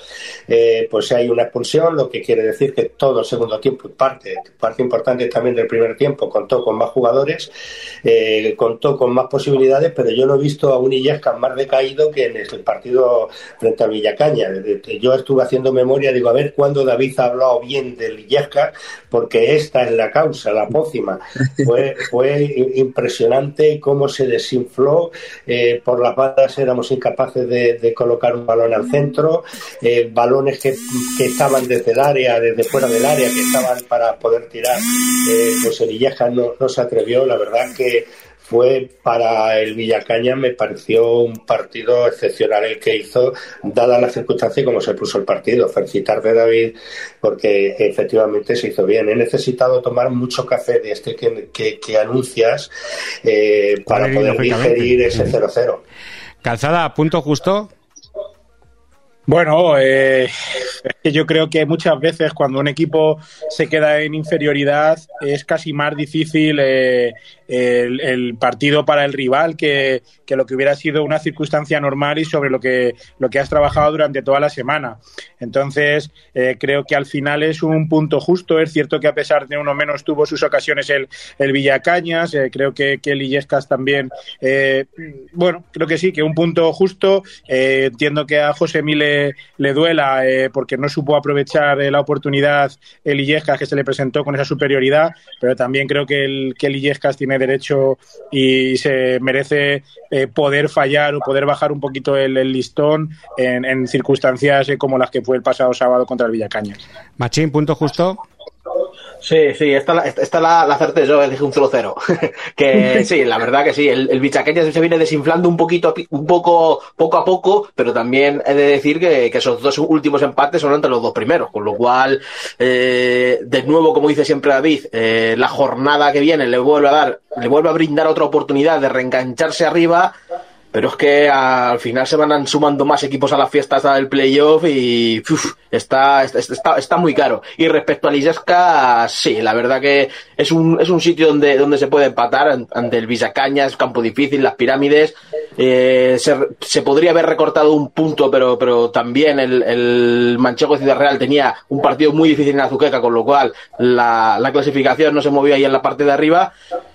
eh, pues hay una expulsión, lo que quiere decir que todo el segundo tiempo, parte, parte importante también del primer tiempo, contó con más jugadores, eh, contó con más posibilidades, pero yo no he visto a un Illescas más decaído que en el partido frente al Villacaña. Yo estuve haciendo memoria, digo, a ver cuándo David ha hablado bien del Illescas, porque esta es la causa, la pócima. *laughs* Fue, fue impresionante cómo se desinfló, eh, por las bandas éramos incapaces de, de colocar un balón al centro, eh, balones que, que estaban desde el área, desde fuera del área, que estaban para poder tirar, eh, pues el Illescas no, no se atrevió, la verdad que fue para el Villacaña, me pareció un partido excepcional el que hizo, dada la circunstancia y cómo se puso el partido. Felicitarte, David, porque efectivamente se hizo bien. He necesitado tomar mucho café de este que, que, que anuncias eh, para poder digerir ese 0-0. Calzada, punto justo. Bueno, eh, que yo creo que muchas veces cuando un equipo se queda en inferioridad es casi más difícil eh, el, partido para el rival que, que lo que hubiera sido una circunstancia normal y sobre lo que, lo que has trabajado durante toda la semana. Entonces, eh, creo que al final es un punto justo. Es cierto que a pesar de uno menos tuvo sus ocasiones el, el Villacañas, eh, creo que, que el Illescas también. eh, bueno, creo que sí, que un punto justo. Entiendo que a José Mile le duela eh, porque no supo aprovechar eh, la oportunidad el Illescas que se le presentó con esa superioridad, pero también creo que el, que el tiene derecho y se merece eh, poder fallar o poder bajar un poquito el, el listón en, en circunstancias eh, como las que fue el pasado sábado contra el Villacañas. Machín, punto justo. Sí, sí, esta, la- esta, la, la acerté yo, dije un 0-0. *laughs* que sí, la verdad que sí, el, el Bichaqueñas se viene desinflando un poquito, un poco, poco a poco, pero también he de decir que, que esos dos últimos empates son entre los dos primeros, con lo cual, eh, de nuevo, como dice siempre David, eh, la jornada que viene le vuelve a dar, le vuelve a brindar otra oportunidad de reengancharse arriba, pero es que al final se van sumando más equipos a las fiestas del playoff y uf, está, está, está, muy caro. Y respecto a Liseska, sí, la verdad que es un, es un sitio donde, donde se puede empatar an- ante el Visacañas, campo difícil, las pirámides. Eh, se, se podría haber recortado un punto, pero, pero también el, el Manchego Ciudad Real tenía un partido muy difícil en Azuqueca, con lo cual la, la clasificación no se movía ahí en la parte de arriba.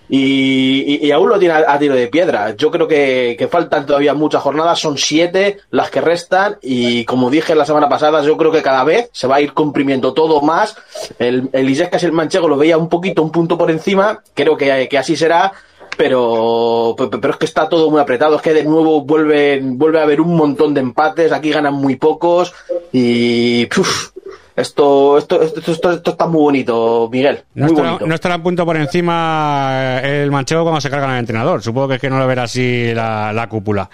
Y, aún lo tiene a, tiro de piedra. Yo creo que, que faltan todavía muchas jornadas, son siete las que restan y como dije la semana pasada, yo creo que cada vez se va a ir comprimiendo todo más. El, el Illescas y el Manchego lo veía un poquito, un punto por encima, creo que, que así será. Pero, pe- pe- pero es que está todo muy apretado, es que de nuevo vuelve, vuelve a haber un montón de empates, aquí ganan muy pocos y uf, esto, esto, esto, esto, esto está muy bonito, Miguel. No estará, bonito. no estará a punto por encima eh, el manchego cuando se carga al entrenador. Supongo que es que no lo verá así la, la cúpula.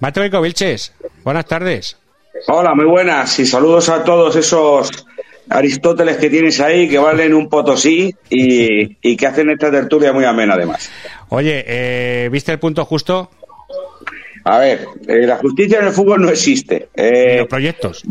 Maestro Vico Vilches, buenas tardes. Hola, muy buenas y saludos a todos esos Aristóteles que tienes ahí que valen un potosí y, y que hacen esta tertulia muy amena además. Oye, eh, ¿viste el punto justo? A ver, eh, la justicia en el fútbol no existe. Eh, los proyectos.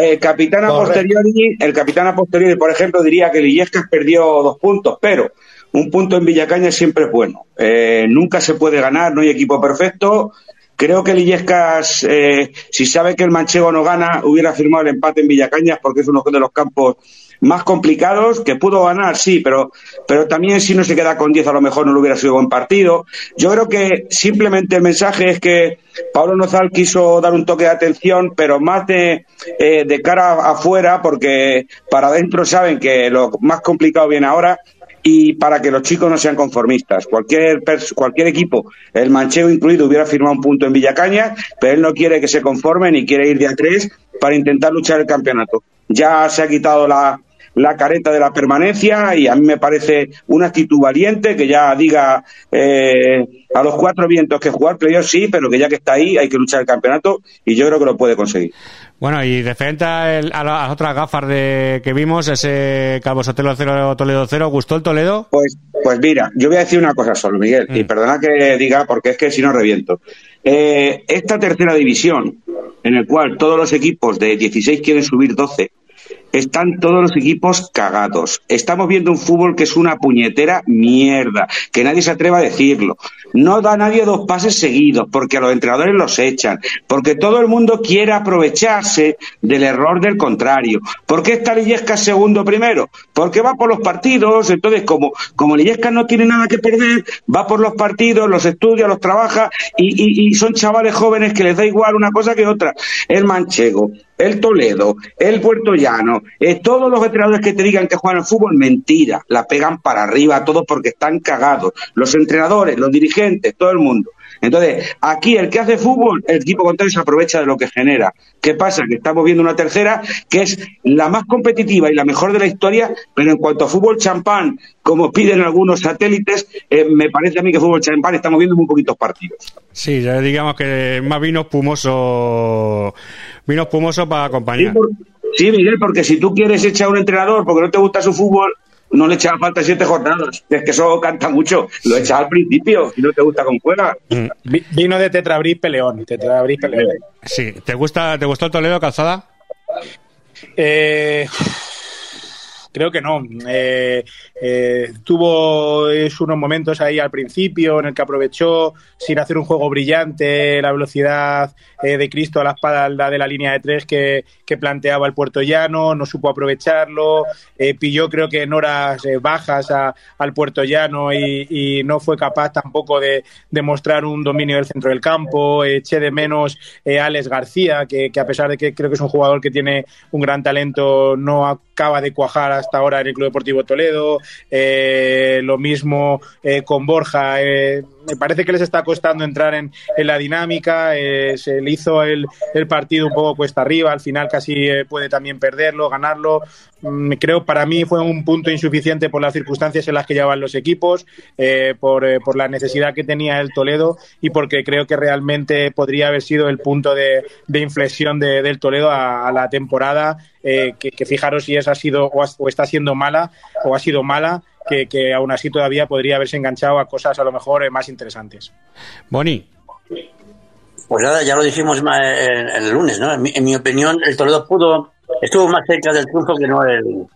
Eh, capitán a posteriori, el capitán a posteriori, por ejemplo, diría que Lillescas perdió dos puntos, pero un punto en Villacaña siempre es bueno. Eh, nunca se puede ganar, no hay equipo perfecto. Creo que Lillescas, eh, si sabe que el manchego no gana, hubiera firmado el empate en Villacañas porque es uno de los campos más complicados, que pudo ganar, sí, pero, pero también si no se queda con 10 a lo mejor no lo hubiera sido buen partido. Yo creo que simplemente el mensaje es que Pablo Nozal quiso dar un toque de atención, pero más de, eh, de cara afuera, porque para adentro saben que lo más complicado viene ahora y para que los chicos no sean conformistas. Cualquier, cualquier equipo, el manchego incluido, hubiera firmado un punto en Villacaña, pero él no quiere que se conformen y quiere ir de a tres para intentar luchar el campeonato. Ya se ha quitado la, la careta de la permanencia y a mí me parece una actitud valiente que ya diga eh, a los cuatro vientos que jugar playoff sí, pero que ya que está ahí hay que luchar el campeonato y yo creo que lo puede conseguir. Bueno, y referente a, el- a las otras gafas de, que vimos, ese Cabo Sotelo 0, Toledo 0, ¿gustó el Toledo? Pues, pues mira, yo voy a decir una cosa solo, Miguel, y perdona que diga porque es que si no reviento. Eh, esta tercera división, en el cual todos los equipos de 16 quieren subir 12, están todos los equipos cagados. Estamos viendo un fútbol que es una puñetera mierda, que nadie se atreva a decirlo. No da nadie dos pases seguidos, porque a los entrenadores los echan, porque todo el mundo quiere aprovecharse del error del contrario. ¿Por qué está Lillescas segundo primero? Porque va por los partidos, entonces como, como Lillescas no tiene nada que perder, va por los partidos, los estudia, los trabaja y, y- son chavales jóvenes que les da igual una cosa que otra. El Manchego, el Toledo, el Puerto Eh, todos los entrenadores que te digan que juegan al fútbol, mentira, la pegan para arriba a todos porque están cagados. Los entrenadores, los dirigentes, todo el mundo. Entonces, aquí el que hace fútbol, el equipo contrario se aprovecha de lo que genera. ¿Qué pasa? Que estamos viendo una tercera que es la más competitiva y la mejor de la historia, pero en cuanto a fútbol champán, como piden algunos satélites, eh, me parece a mí que fútbol champán estamos viendo muy poquitos partidos. Sí, ya digamos que más vino espumoso, vino espumoso para acompañar. Sí, por- sí, Miguel, porque si tú quieres echar a un entrenador porque no te gusta su fútbol, no le echas falta siete jornadas. Es que eso canta mucho. Lo echas al principio y no te gusta cómo juega. Vi- Vino de Tetrabris Peleón. Tetrabris Peleón. Sí, ¿te gusta, te gustó el Toledo Calzada? Eh, creo que no. Eh, eh, tuvo es unos momentos ahí al principio en el que aprovechó sin hacer un juego brillante la velocidad eh, de Cristo a la espalda de la línea de tres que, planteaba el Puerto Llano, no supo aprovecharlo, eh, pilló creo que en horas eh, bajas al Puerto Llano y, y no fue capaz tampoco de, de mostrar un dominio del centro del campo, eché de menos a Alex García, que, que a pesar de que creo que es un jugador que tiene un gran talento, no acaba de cuajar hasta ahora en el Club Deportivo Toledo, Eh, lo mismo eh, con Borja, eh, me parece que les está costando entrar en, en la dinámica, eh, se le hizo el, el partido un poco cuesta arriba, al final casi eh, puede también perderlo, ganarlo. Mm, creo para mí fue un punto insuficiente por las circunstancias en las que llevaban los equipos, eh, por, por la necesidad que tenía el Toledo y porque creo que realmente podría haber sido el punto de, de inflexión de- del Toledo a la temporada, eh, que, que fijaros si esa ha sido o, ha- o está siendo mala o ha sido mala. Que, que aún así todavía podría haberse enganchado a cosas a lo mejor eh, más interesantes. Boni. Pues nada, ya lo dijimos en, en el lunes, ¿no? En mi, en mi opinión, el Toledo pudo, estuvo más cerca del triunfo que no el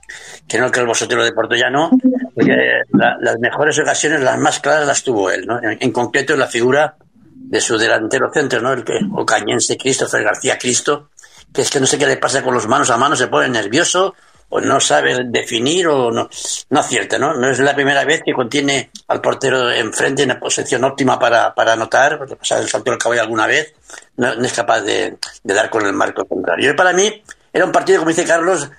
que no que el Bosotero de Portollano, porque la- las mejores ocasiones, las más claras, las tuvo él, ¿no? En, en concreto, en la figura de su delantero centro, ¿no? El que, ocañense Christopher García Cristo, que es que no sé qué le pasa con los manos a mano, se pone nervioso o no sabe definir o no, no acierta, ¿no? No es la primera vez que contiene al portero enfrente en la posición óptima para, para anotar, porque pasar el salto del caballo alguna vez, no, es capaz de, de dar con el marco contrario. Y para mí era un partido, como dice Carlos,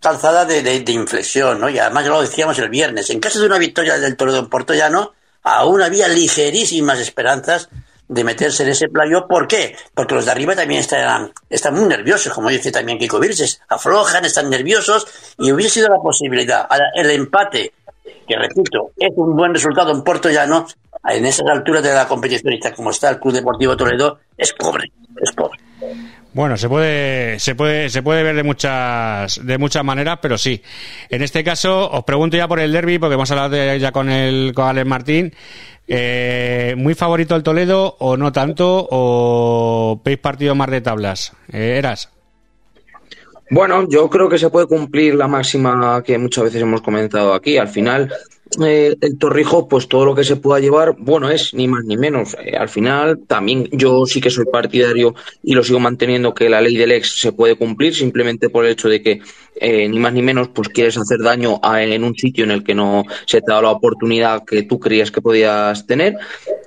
calzada de, de- inflexión, ¿no? Y además ya lo decíamos el viernes, en caso de una victoria del Toledo en Porto Llano, aún había ligerísimas esperanzas de meterse en ese playo. ¿Por qué? Porque los de arriba también están, están muy nerviosos, como dice también Kiko Virges. Aflojan, están nerviosos y hubiese sido la posibilidad. Ahora, el empate, que repito, es un buen resultado en Puerto Llano, en esas alturas de la competición como está el Club Deportivo Toledo, es pobre, es pobre. Bueno, se puede, se puede, se puede ver de muchas, de muchas maneras, pero sí. En este caso, os pregunto ya por el derby, porque hemos hablado de- ya con el, con Alex Martín. Eh, ¿Muy favorito el Toledo o no tanto? ¿O veis partido más de tablas? Eh, Eras. Bueno, yo creo que se puede cumplir la máxima que muchas veces hemos comentado aquí. Al final, eh, el Torrijos, pues todo lo que se pueda llevar, bueno, es ni más ni menos. Eh, al final, también yo sí que soy partidario y lo sigo manteniendo que la ley del ex se puede cumplir simplemente por el hecho de que eh, ni más ni menos, pues quieres hacer daño a- en un sitio en el que no se te dado la oportunidad que tú creías que podías tener.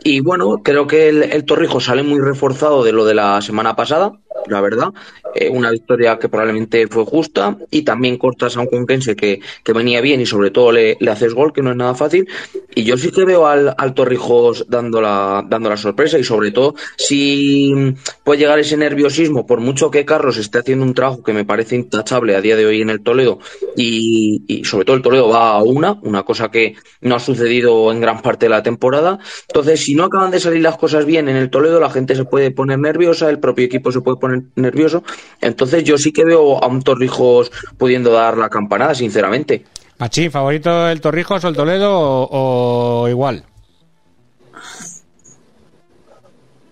Y bueno, creo que el, el Torrijos sale muy reforzado de lo de la semana pasada, la verdad. Eh, una victoria que probablemente fue justa y también cortas a un conquense que, que venía bien y sobre todo le, le haces gol, que no es nada fácil. Y yo sí que veo al, al Torrijos dando la, dando la sorpresa y sobre todo si puede llegar ese nerviosismo, por mucho que Carlos esté haciendo un trabajo que me parece intachable a día de hoy en el Toledo y, y sobre todo el Toledo va a una, una cosa que no ha sucedido en gran parte de la temporada. Entonces, si no acaban de salir las cosas bien en el Toledo, la gente se puede poner nerviosa, el propio equipo se puede poner nervioso. Entonces, yo sí que veo a un Torrijos pudiendo dar la campanada, sinceramente. Machín, ¿favorito el Torrijos o el Toledo o, o igual?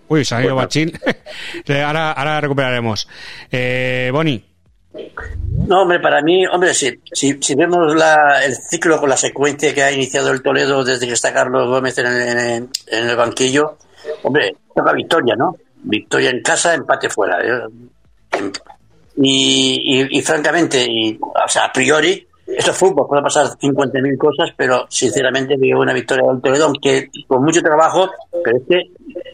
Uy, se ha ido Machín. *laughs* ahora, ahora recuperaremos. Eh, Boni. No, hombre, para mí, hombre, si, si, si vemos la, el ciclo con la secuencia que ha iniciado el Toledo desde que está Carlos Gómez en el, en el- en el banquillo, hombre, toca victoria, ¿no? Victoria en casa, empate fuera. ¿eh? Y, y, y francamente, y, o sea, a priori, esto es fútbol, puede pasar 50.000 cosas, pero sinceramente veo una victoria del Toledo, aunque con mucho trabajo, pero es que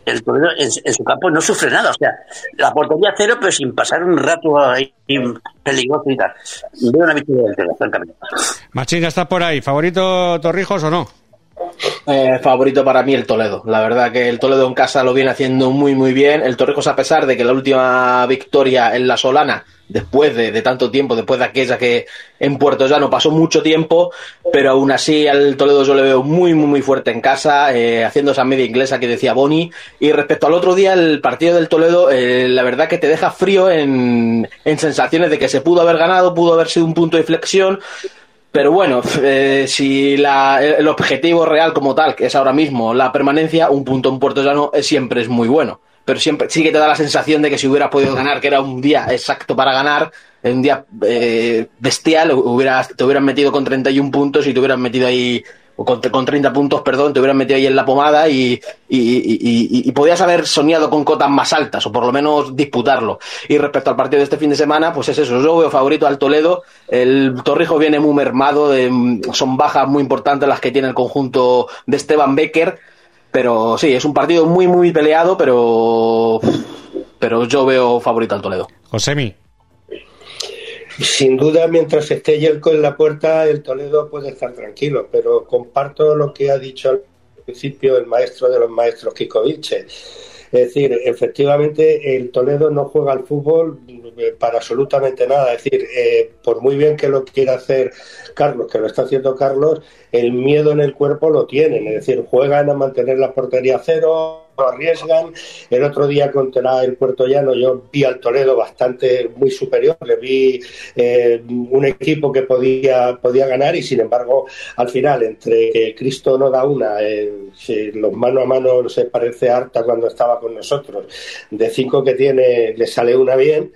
el Toledo en, su campo no sufre nada, o sea, la portería cero, pero sin pasar un rato ahí peligroso y tal. Veo una victoria del Toledo, francamente. Machín, ¿ya estás por ahí? ¿Favorito Torrijos o no? Eh, favorito para mí el Toledo. La verdad que el Toledo en casa lo viene haciendo muy muy bien. El Torrijos a pesar de que la última victoria en la Solana, después de, tanto tiempo, después de aquella que en Puerto Llano pasó mucho tiempo, pero aún así al Toledo yo le veo muy muy muy fuerte en casa, eh, haciendo esa media inglesa que decía Boni. Y respecto al otro día, el partido del Toledo, eh, la verdad que te deja frío en, en sensaciones de que se pudo haber ganado, pudo haber sido un punto de inflexión. Pero bueno, eh, si la- el objetivo real como tal, que es ahora mismo la permanencia, un punto en Puerto Llano es- siempre es muy bueno. Pero siempre sí que te da la sensación de que si hubieras podido ganar, que era un día exacto para ganar, un día eh, bestial, hubieras, te hubieran metido con 31 puntos y te hubieran metido ahí, con, con 30 puntos, perdón, te hubieran metido ahí en la pomada y, y, y- y- podías haber soñado con cotas más altas, o por lo menos disputarlo. Y respecto al partido de este fin de semana, pues es eso, yo veo favorito al Toledo, el Torrijo viene muy mermado, de- son bajas muy importantes las que tiene el conjunto de Esteban Becker, pero sí, es un partido muy, muy peleado, pero, pero yo veo favorito al Toledo. Josemi. Sin duda, mientras esté Yelko en la puerta, el Toledo puede estar tranquilo, pero comparto lo que ha dicho al principio el maestro de los maestros, Kiko Vilche. Es decir, efectivamente, el Toledo no juega al fútbol eh, para absolutamente nada. Es decir, eh, por muy bien que lo quiera hacer Carlos, que lo está haciendo Carlos, el miedo en el cuerpo lo tienen. Es decir, juegan a mantener la portería cero, no arriesgan. El otro día contra el Puerto Llano yo vi al Toledo bastante muy superior, le vi eh, un equipo que podía, podía ganar y sin embargo al final entre que Cristo no da una, eh, los mano a mano se parece harta cuando estaba con nosotros, de cinco que tiene le sale una bien.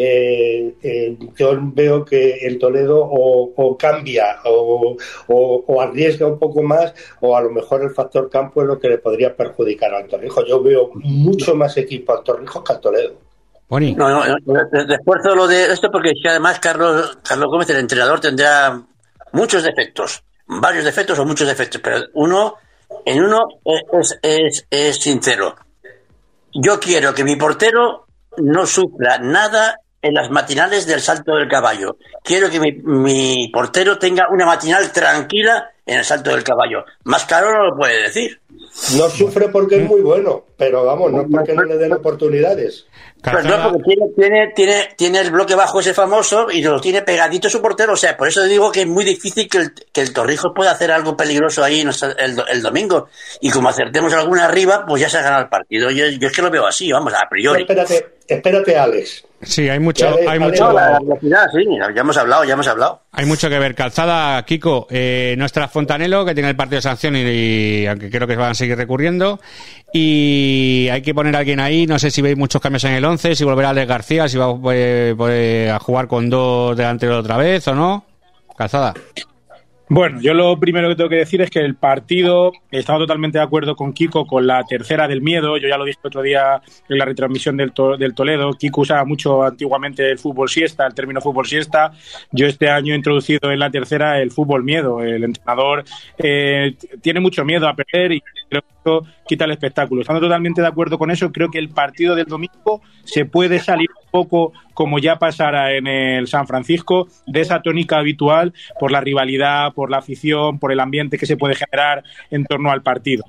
Eh, eh, yo veo que el Toledo o, o cambia o, o- o arriesga un poco más o a lo mejor el factor campo es lo que le podría perjudicar al Torrijos. Yo veo mucho más equipo al Torrijos que al Toledo. No, no, no, esfuerzo lo de esto porque además Carlos, Carlos Gómez, el entrenador, tendrá muchos defectos, varios defectos o muchos defectos, pero uno, en uno es, es, es sincero. Yo quiero que mi portero no sufra nada en las matinales del salto del caballo. Quiero que mi, mi portero tenga una matinal tranquila en el salto del caballo. Más claro no lo puede decir. No sufre porque es muy bueno, pero vamos, no es porque no le den oportunidades. Pues no, porque tiene, tiene, tiene, tiene el bloque bajo ese famoso y lo tiene pegadito su portero. O sea, por eso digo que es muy difícil que el, que el Torrijos pueda hacer algo peligroso ahí el, el domingo. Y como acertemos alguna arriba, pues ya se ha ganado el partido. Yo, yo es que lo veo así, vamos, a priori. Espérate, espérate, Alex. Sí, hay mucho, hay mucho, la, la sí, ya hemos hablado, ya hemos hablado. hay mucho que ver. Calzada, Kiko, eh, no estará Fontanelo, que tiene el partido de sanción y, y aunque creo que van a seguir recurriendo. Y hay que poner a alguien ahí, no sé si veis muchos cambios en el 11, si volverá Alex García, si va eh, pues, a jugar con dos delanteros otra vez o no. Calzada. Bueno, yo lo primero que tengo que decir es que el partido, estamos totalmente de acuerdo con Kiko con la tercera del miedo. Yo ya lo dije otro día en la retransmisión del, To- del Toledo. Kiko usaba mucho antiguamente el fútbol siesta, el término fútbol siesta. Yo este año he introducido en la tercera el fútbol miedo. El entrenador eh, tiene mucho miedo a perder y creo que quita el espectáculo. Estando totalmente de acuerdo con eso, creo que el partido del domingo se puede salir un poco como ya pasara en el San Francisco, de esa tónica habitual por la rivalidad, por la afición, por el ambiente que se puede generar en torno al partido.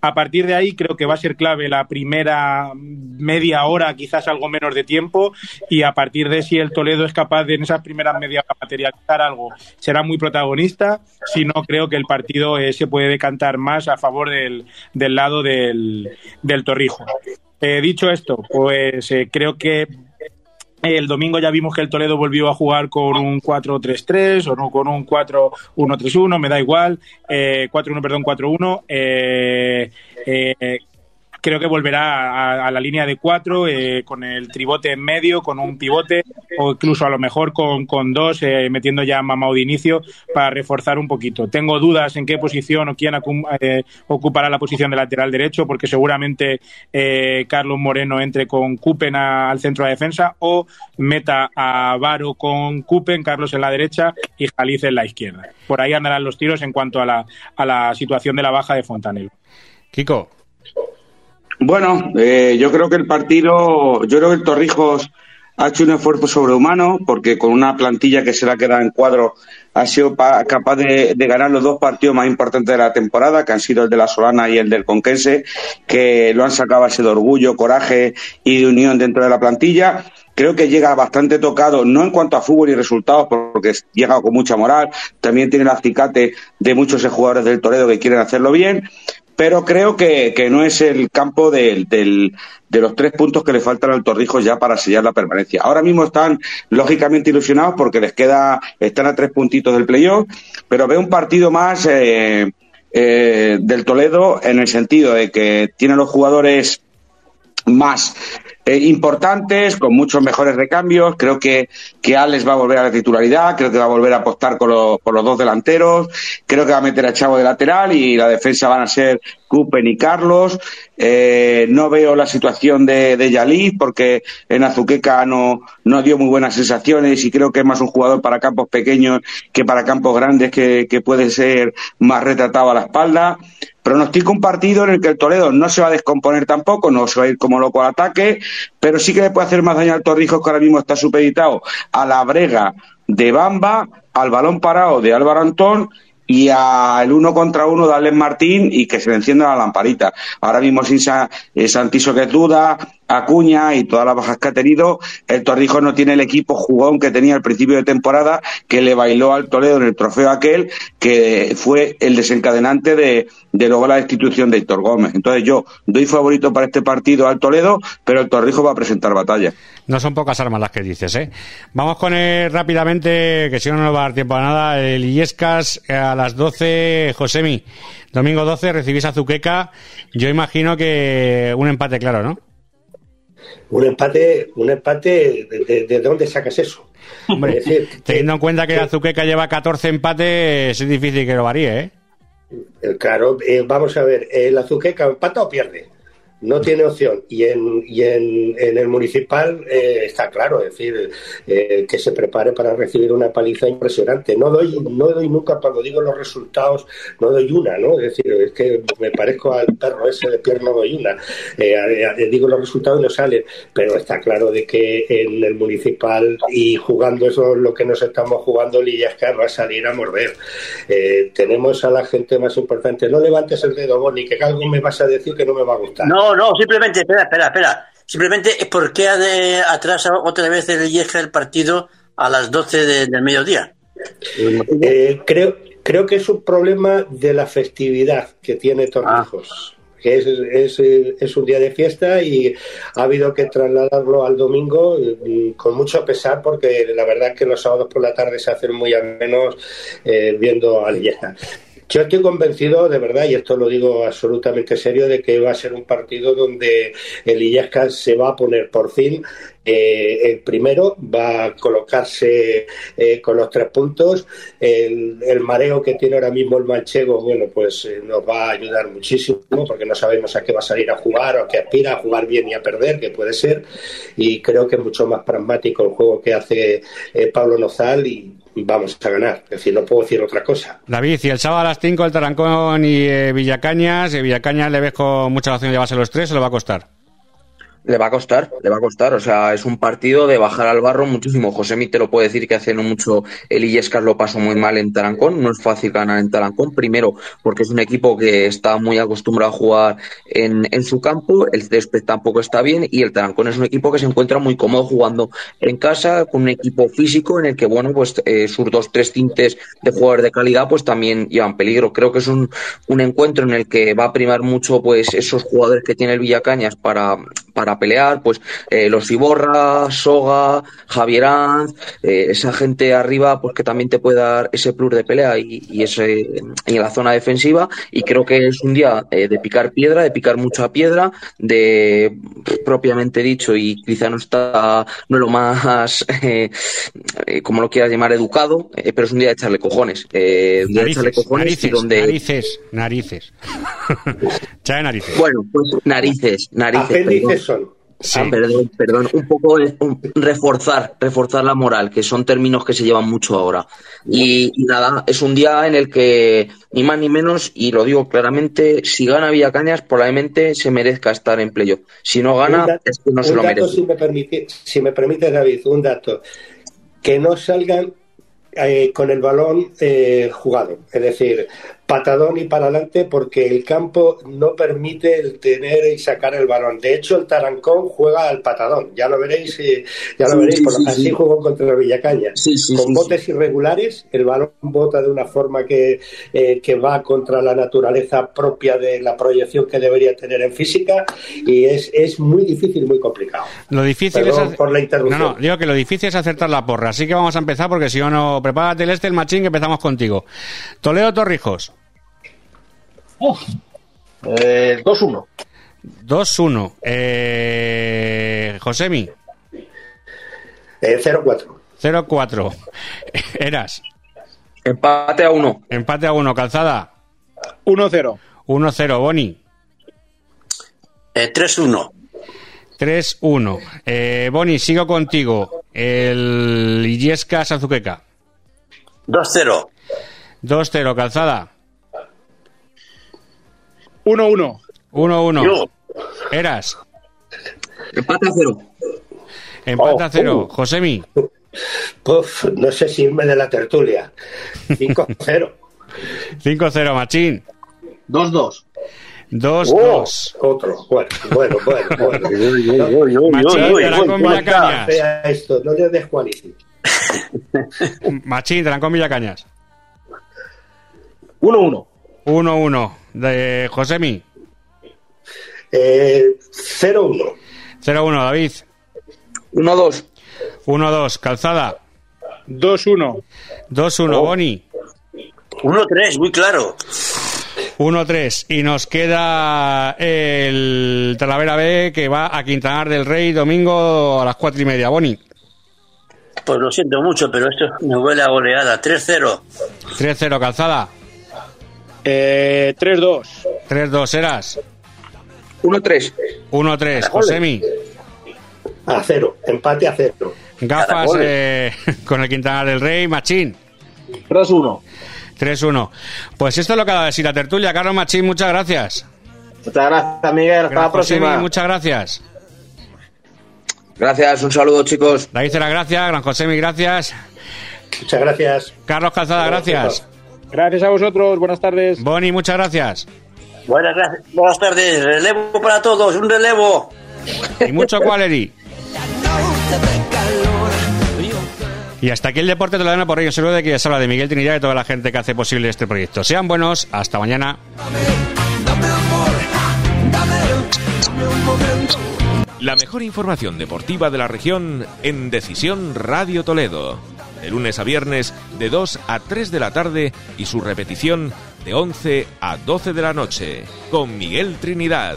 A partir de ahí creo que va a ser clave la primera media hora, quizás algo menos de tiempo, y a partir de si el Toledo es capaz de en esas primeras media horas materializar algo, será muy protagonista. Si no, creo que el partido eh, se puede decantar más a favor del, del lado del, del Torrijo. Eh, dicho esto, pues eh, creo que el domingo ya vimos que el Toledo volvió a jugar con un 4-3-3 o no con un 4-1-3-1, me da igual, eh, 4-1, perdón, 4-1. Eh, eh, creo que volverá a, la línea de cuatro, eh, con el tribote en medio, con un pivote, o incluso a lo mejor con, con dos, eh, metiendo ya a Mamao de inicio para reforzar un poquito. Tengo dudas en qué posición o quién eh, ocupará la posición de lateral derecho, porque seguramente eh, Carlos Moreno entre con Cupen al centro de defensa o meta a Varo con Cupen, Carlos en la derecha y Jalice en la izquierda. Por ahí andarán los tiros en cuanto a la, a la situación de la baja de Fontanelo. Kiko. Bueno, eh, yo creo que el partido, yo creo que el Torrijos ha hecho un esfuerzo sobrehumano porque con una plantilla que se la queda en cuadro ha sido pa- capaz de, ganar los dos partidos más importantes de la temporada, que han sido el de la Solana y el del Conquense, que lo han sacado base de orgullo, coraje y de unión dentro de la plantilla. Creo que llega bastante tocado, no en cuanto a fútbol y resultados, porque llega con mucha moral. También tiene el acicate de muchos jugadores del Toledo que quieren hacerlo bien, pero creo que, que no es el campo del, del- de los tres puntos que le faltan al Torrijos ya para sellar la permanencia. Ahora mismo están lógicamente ilusionados porque les queda, están a tres puntitos del playoff, pero veo un partido más eh, eh, del Toledo en el sentido de que tiene los jugadores más eh, importantes, con muchos mejores recambios. Creo que, que Alex va a volver a la titularidad, creo que va a volver a apostar con los, por los dos delanteros, creo que va a meter a Chavo de lateral y la defensa van a ser Cupen y Carlos. Eh, no veo la situación de, de Yalif porque en Azuqueca no, no dio muy buenas sensaciones y creo que es más un jugador para campos pequeños que para campos grandes que, que puede ser más retratado a la espalda. Pronostico un partido en el que el Toledo no se va a descomponer tampoco, no se va a ir como loco al ataque, pero sí que le puede hacer más daño al Torrijos que ahora mismo está supeditado a la brega de Bamba, al balón parado de Álvaro Antón y al uno contra uno de Alex Martín y que se le encienda la lamparita. Ahora mismo sin eh, Santiso que duda, Acuña y todas las bajas que ha tenido, el Torrijos no tiene el equipo jugón que tenía al principio de temporada que le bailó al Toledo en el trofeo aquel que fue el desencadenante de, luego la destitución de Héctor Gómez. Entonces yo doy favorito para este partido al Toledo, pero el Torrijos va a presentar batalla. No son pocas armas las que dices, ¿eh? Vamos con el rápidamente, que si no no nos va a dar tiempo a nada, el Illescas eh, a las 12, Josemi. Domingo 12 recibís a Zuqueca. Yo imagino que un empate claro, ¿no? Un empate, un empate, ¿de, de- de dónde sacas eso? Hombre, Es decir, teniendo en cuenta que Azuqueca lleva 14 empates, es difícil que lo varíe, ¿eh? Eh, Claro, eh, vamos a ver, el Azuqueca empata o pierde. No tiene opción. Y en, y en, en el municipal eh, está claro, es decir, eh, que se prepare para recibir una paliza impresionante. No doy, no doy nunca, cuando digo los resultados, no doy una, ¿no? Es decir, es que me parezco al perro ese de pierna no doy una. Eh, digo los resultados y no salen. Pero está claro de que en el municipal y jugando eso es lo que nos estamos jugando, Lillascar va a salir a morder. Eh, tenemos a la gente más importante. No levantes el dedo, Boni, que algo me vas a decir que no me va a gustar. No, no, simplemente, espera, espera, espera. Simplemente es porque ha de atrasa otra vez el Lieja el partido a las 12 de- del mediodía. Eh, creo, creo que es un problema de la festividad que tiene Torrijos. Que es, es, eh, es un día de fiesta y ha habido que trasladarlo al domingo eh, con mucho pesar porque la verdad es que los sábados por la tarde se hacen muy a menos eh, viendo a Lillesca. Yo estoy convencido, de verdad, y esto lo digo absolutamente serio, de que va a ser un partido donde el Illesca se va a poner por fin eh, el primero, va a colocarse eh, con los tres puntos. El, mareo que tiene ahora mismo el manchego, bueno, pues eh, nos va a ayudar muchísimo, porque no sabemos a qué va a salir a jugar o a qué aspira, a jugar bien y a perder, que puede ser. Y creo que es mucho más pragmático el juego que hace eh, Pablo Nozal y vamos a ganar. Es decir, no puedo decir otra cosa. David, y el sábado a las 5 el Tarancón y eh, Villacañas. Eh, Villacañas le ves con mucha opción de llevarse los tres o le va a costar? Le va a costar, le va a costar. O sea, es un partido de bajar al barro muchísimo. José te lo puede decir que hace no mucho el Illescas lo pasó muy mal en Tarancón. No es fácil ganar en Tarancón. Primero, porque es un equipo que está muy acostumbrado a jugar en, en su campo. El césped tampoco está bien. Y el Tarancón es un equipo que se encuentra muy cómodo jugando en casa, con un equipo físico en el que, bueno, pues eh, sus dos, tres tintes de jugadores de calidad, pues también llevan peligro. Creo que es un, un encuentro en el que va a primar mucho, pues, esos jugadores que tiene el Villacañas para, para pelear, pues eh, los Iborra, Soga, Javier Anz, eh, esa gente arriba, pues que también te puede dar ese plus de pelea y, y ese en la zona defensiva. Y creo que es un día eh, de picar piedra, de picar mucha piedra, de propiamente dicho, y quizá no está, no es lo más, *laughs* eh, eh, como lo quieras llamar, educado, eh, pero es un día de echarle cojones. Eh, un día de echarle Narices, cojones y narices, donde. narices, narices. *laughs* Echale narices. Bueno, pues narices, narices. Apéndices perdón. Son. Ah, perdón, perdón, un poco un- reforzar, reforzar la moral, que son términos que se llevan mucho ahora. Y, y nada, es un día en el que, ni más ni menos, y lo digo claramente, si gana Villacañas, probablemente se merezca estar en playoff. Si no gana, es que no se lo dato, merece. si me permite, si me permite, David, un dato. Que no salgan eh, con el balón eh, jugado. Es decir, patadón y para adelante porque el campo no permite el tener y sacar el balón. De hecho, el Tarancón juega al patadón. Ya lo veréis, eh, ya lo Sí, veréis. sí, por- sí, así sí. jugó contra el Villacaña. Sí, sí, con sí, botes irregulares, el balón bota de una forma que, eh, que va contra la naturaleza propia de la proyección que debería tener en física y es, es muy difícil, muy complicado. Lo difícil Perdón es. por la interrupción. No, no, digo que lo difícil es acertar la porra. Así que vamos a empezar porque si no, no. Prepárate el este, el machín, que empezamos contigo. Toledo Torrijos. Eh, 2-1. 2-1. Eh, Josemi. Eh, 0-4. 0-4. *laughs* Eras. Empate a uno. Empate a uno. Calzada. 1-0. 1-0. Boni. Eh, 3-1. 3-1. Eh, Boni, sigo contigo. El Illesca Sazuqueca. 2-0. 2-0. Calzada. 1-1. 1-1. Yo. Eras. Empate a cero. Empate a Oh, 0. uh. Josemi. Puf, no sé si irme de la tertulia. 5-0. 5-0. *laughs* Machín. 2-2. 2-2. Otro. Bueno, bueno, bueno. *laughs* bueno. Machín, Villacañas. Vea esto, no le descualifique. *laughs* Machín, Trancón Villacañas. 1-1. 1-1. De Josemi. Eh, 0-1. 0-1. David. 1-2. 1-2. Calzada. 2-1. 2-1. Boni. 1-3, muy claro. 1-3. Y nos queda el Talavera B que va a Quintanar del Rey domingo a las 4 y media. Boni. Pues lo siento mucho, pero esto me huele a goleada. 3-0. 3-0. Calzada. Eh, 3-2. 3-2. Eras. 1-3. 1-3. Josemi. A cero. Empate a cero. Gafas eh, *laughs* con el Quintanar del Rey. Machín. 3-1. 3-1. Pues esto es lo que ha de decir la tertulia. Carlos Machín, muchas gracias. Muchas gracias, Miguel. Hasta la Josemi, próxima. muchas gracias. Gracias, un saludo, chicos. David Cera, gracias. Gran Josemi, gracias. Muchas gracias. Carlos Calzada, gracias. Gracias a vosotros. Buenas tardes. Boni, muchas gracias. Buenas, gracias. Buenas tardes. Relevo para todos. Un relevo. Y mucho qualeri. Y hasta aquí el deporte te lo dan por ello. Seguro de que ya se habla de Miguel Trinidad y toda la gente que hace posible este proyecto. Sean buenos. Hasta mañana. La mejor información deportiva de la región en Decisión Radio Toledo. De lunes a viernes de 2 a 3 de la tarde y su repetición de 11 a 12 de la noche con Miguel Trinidad.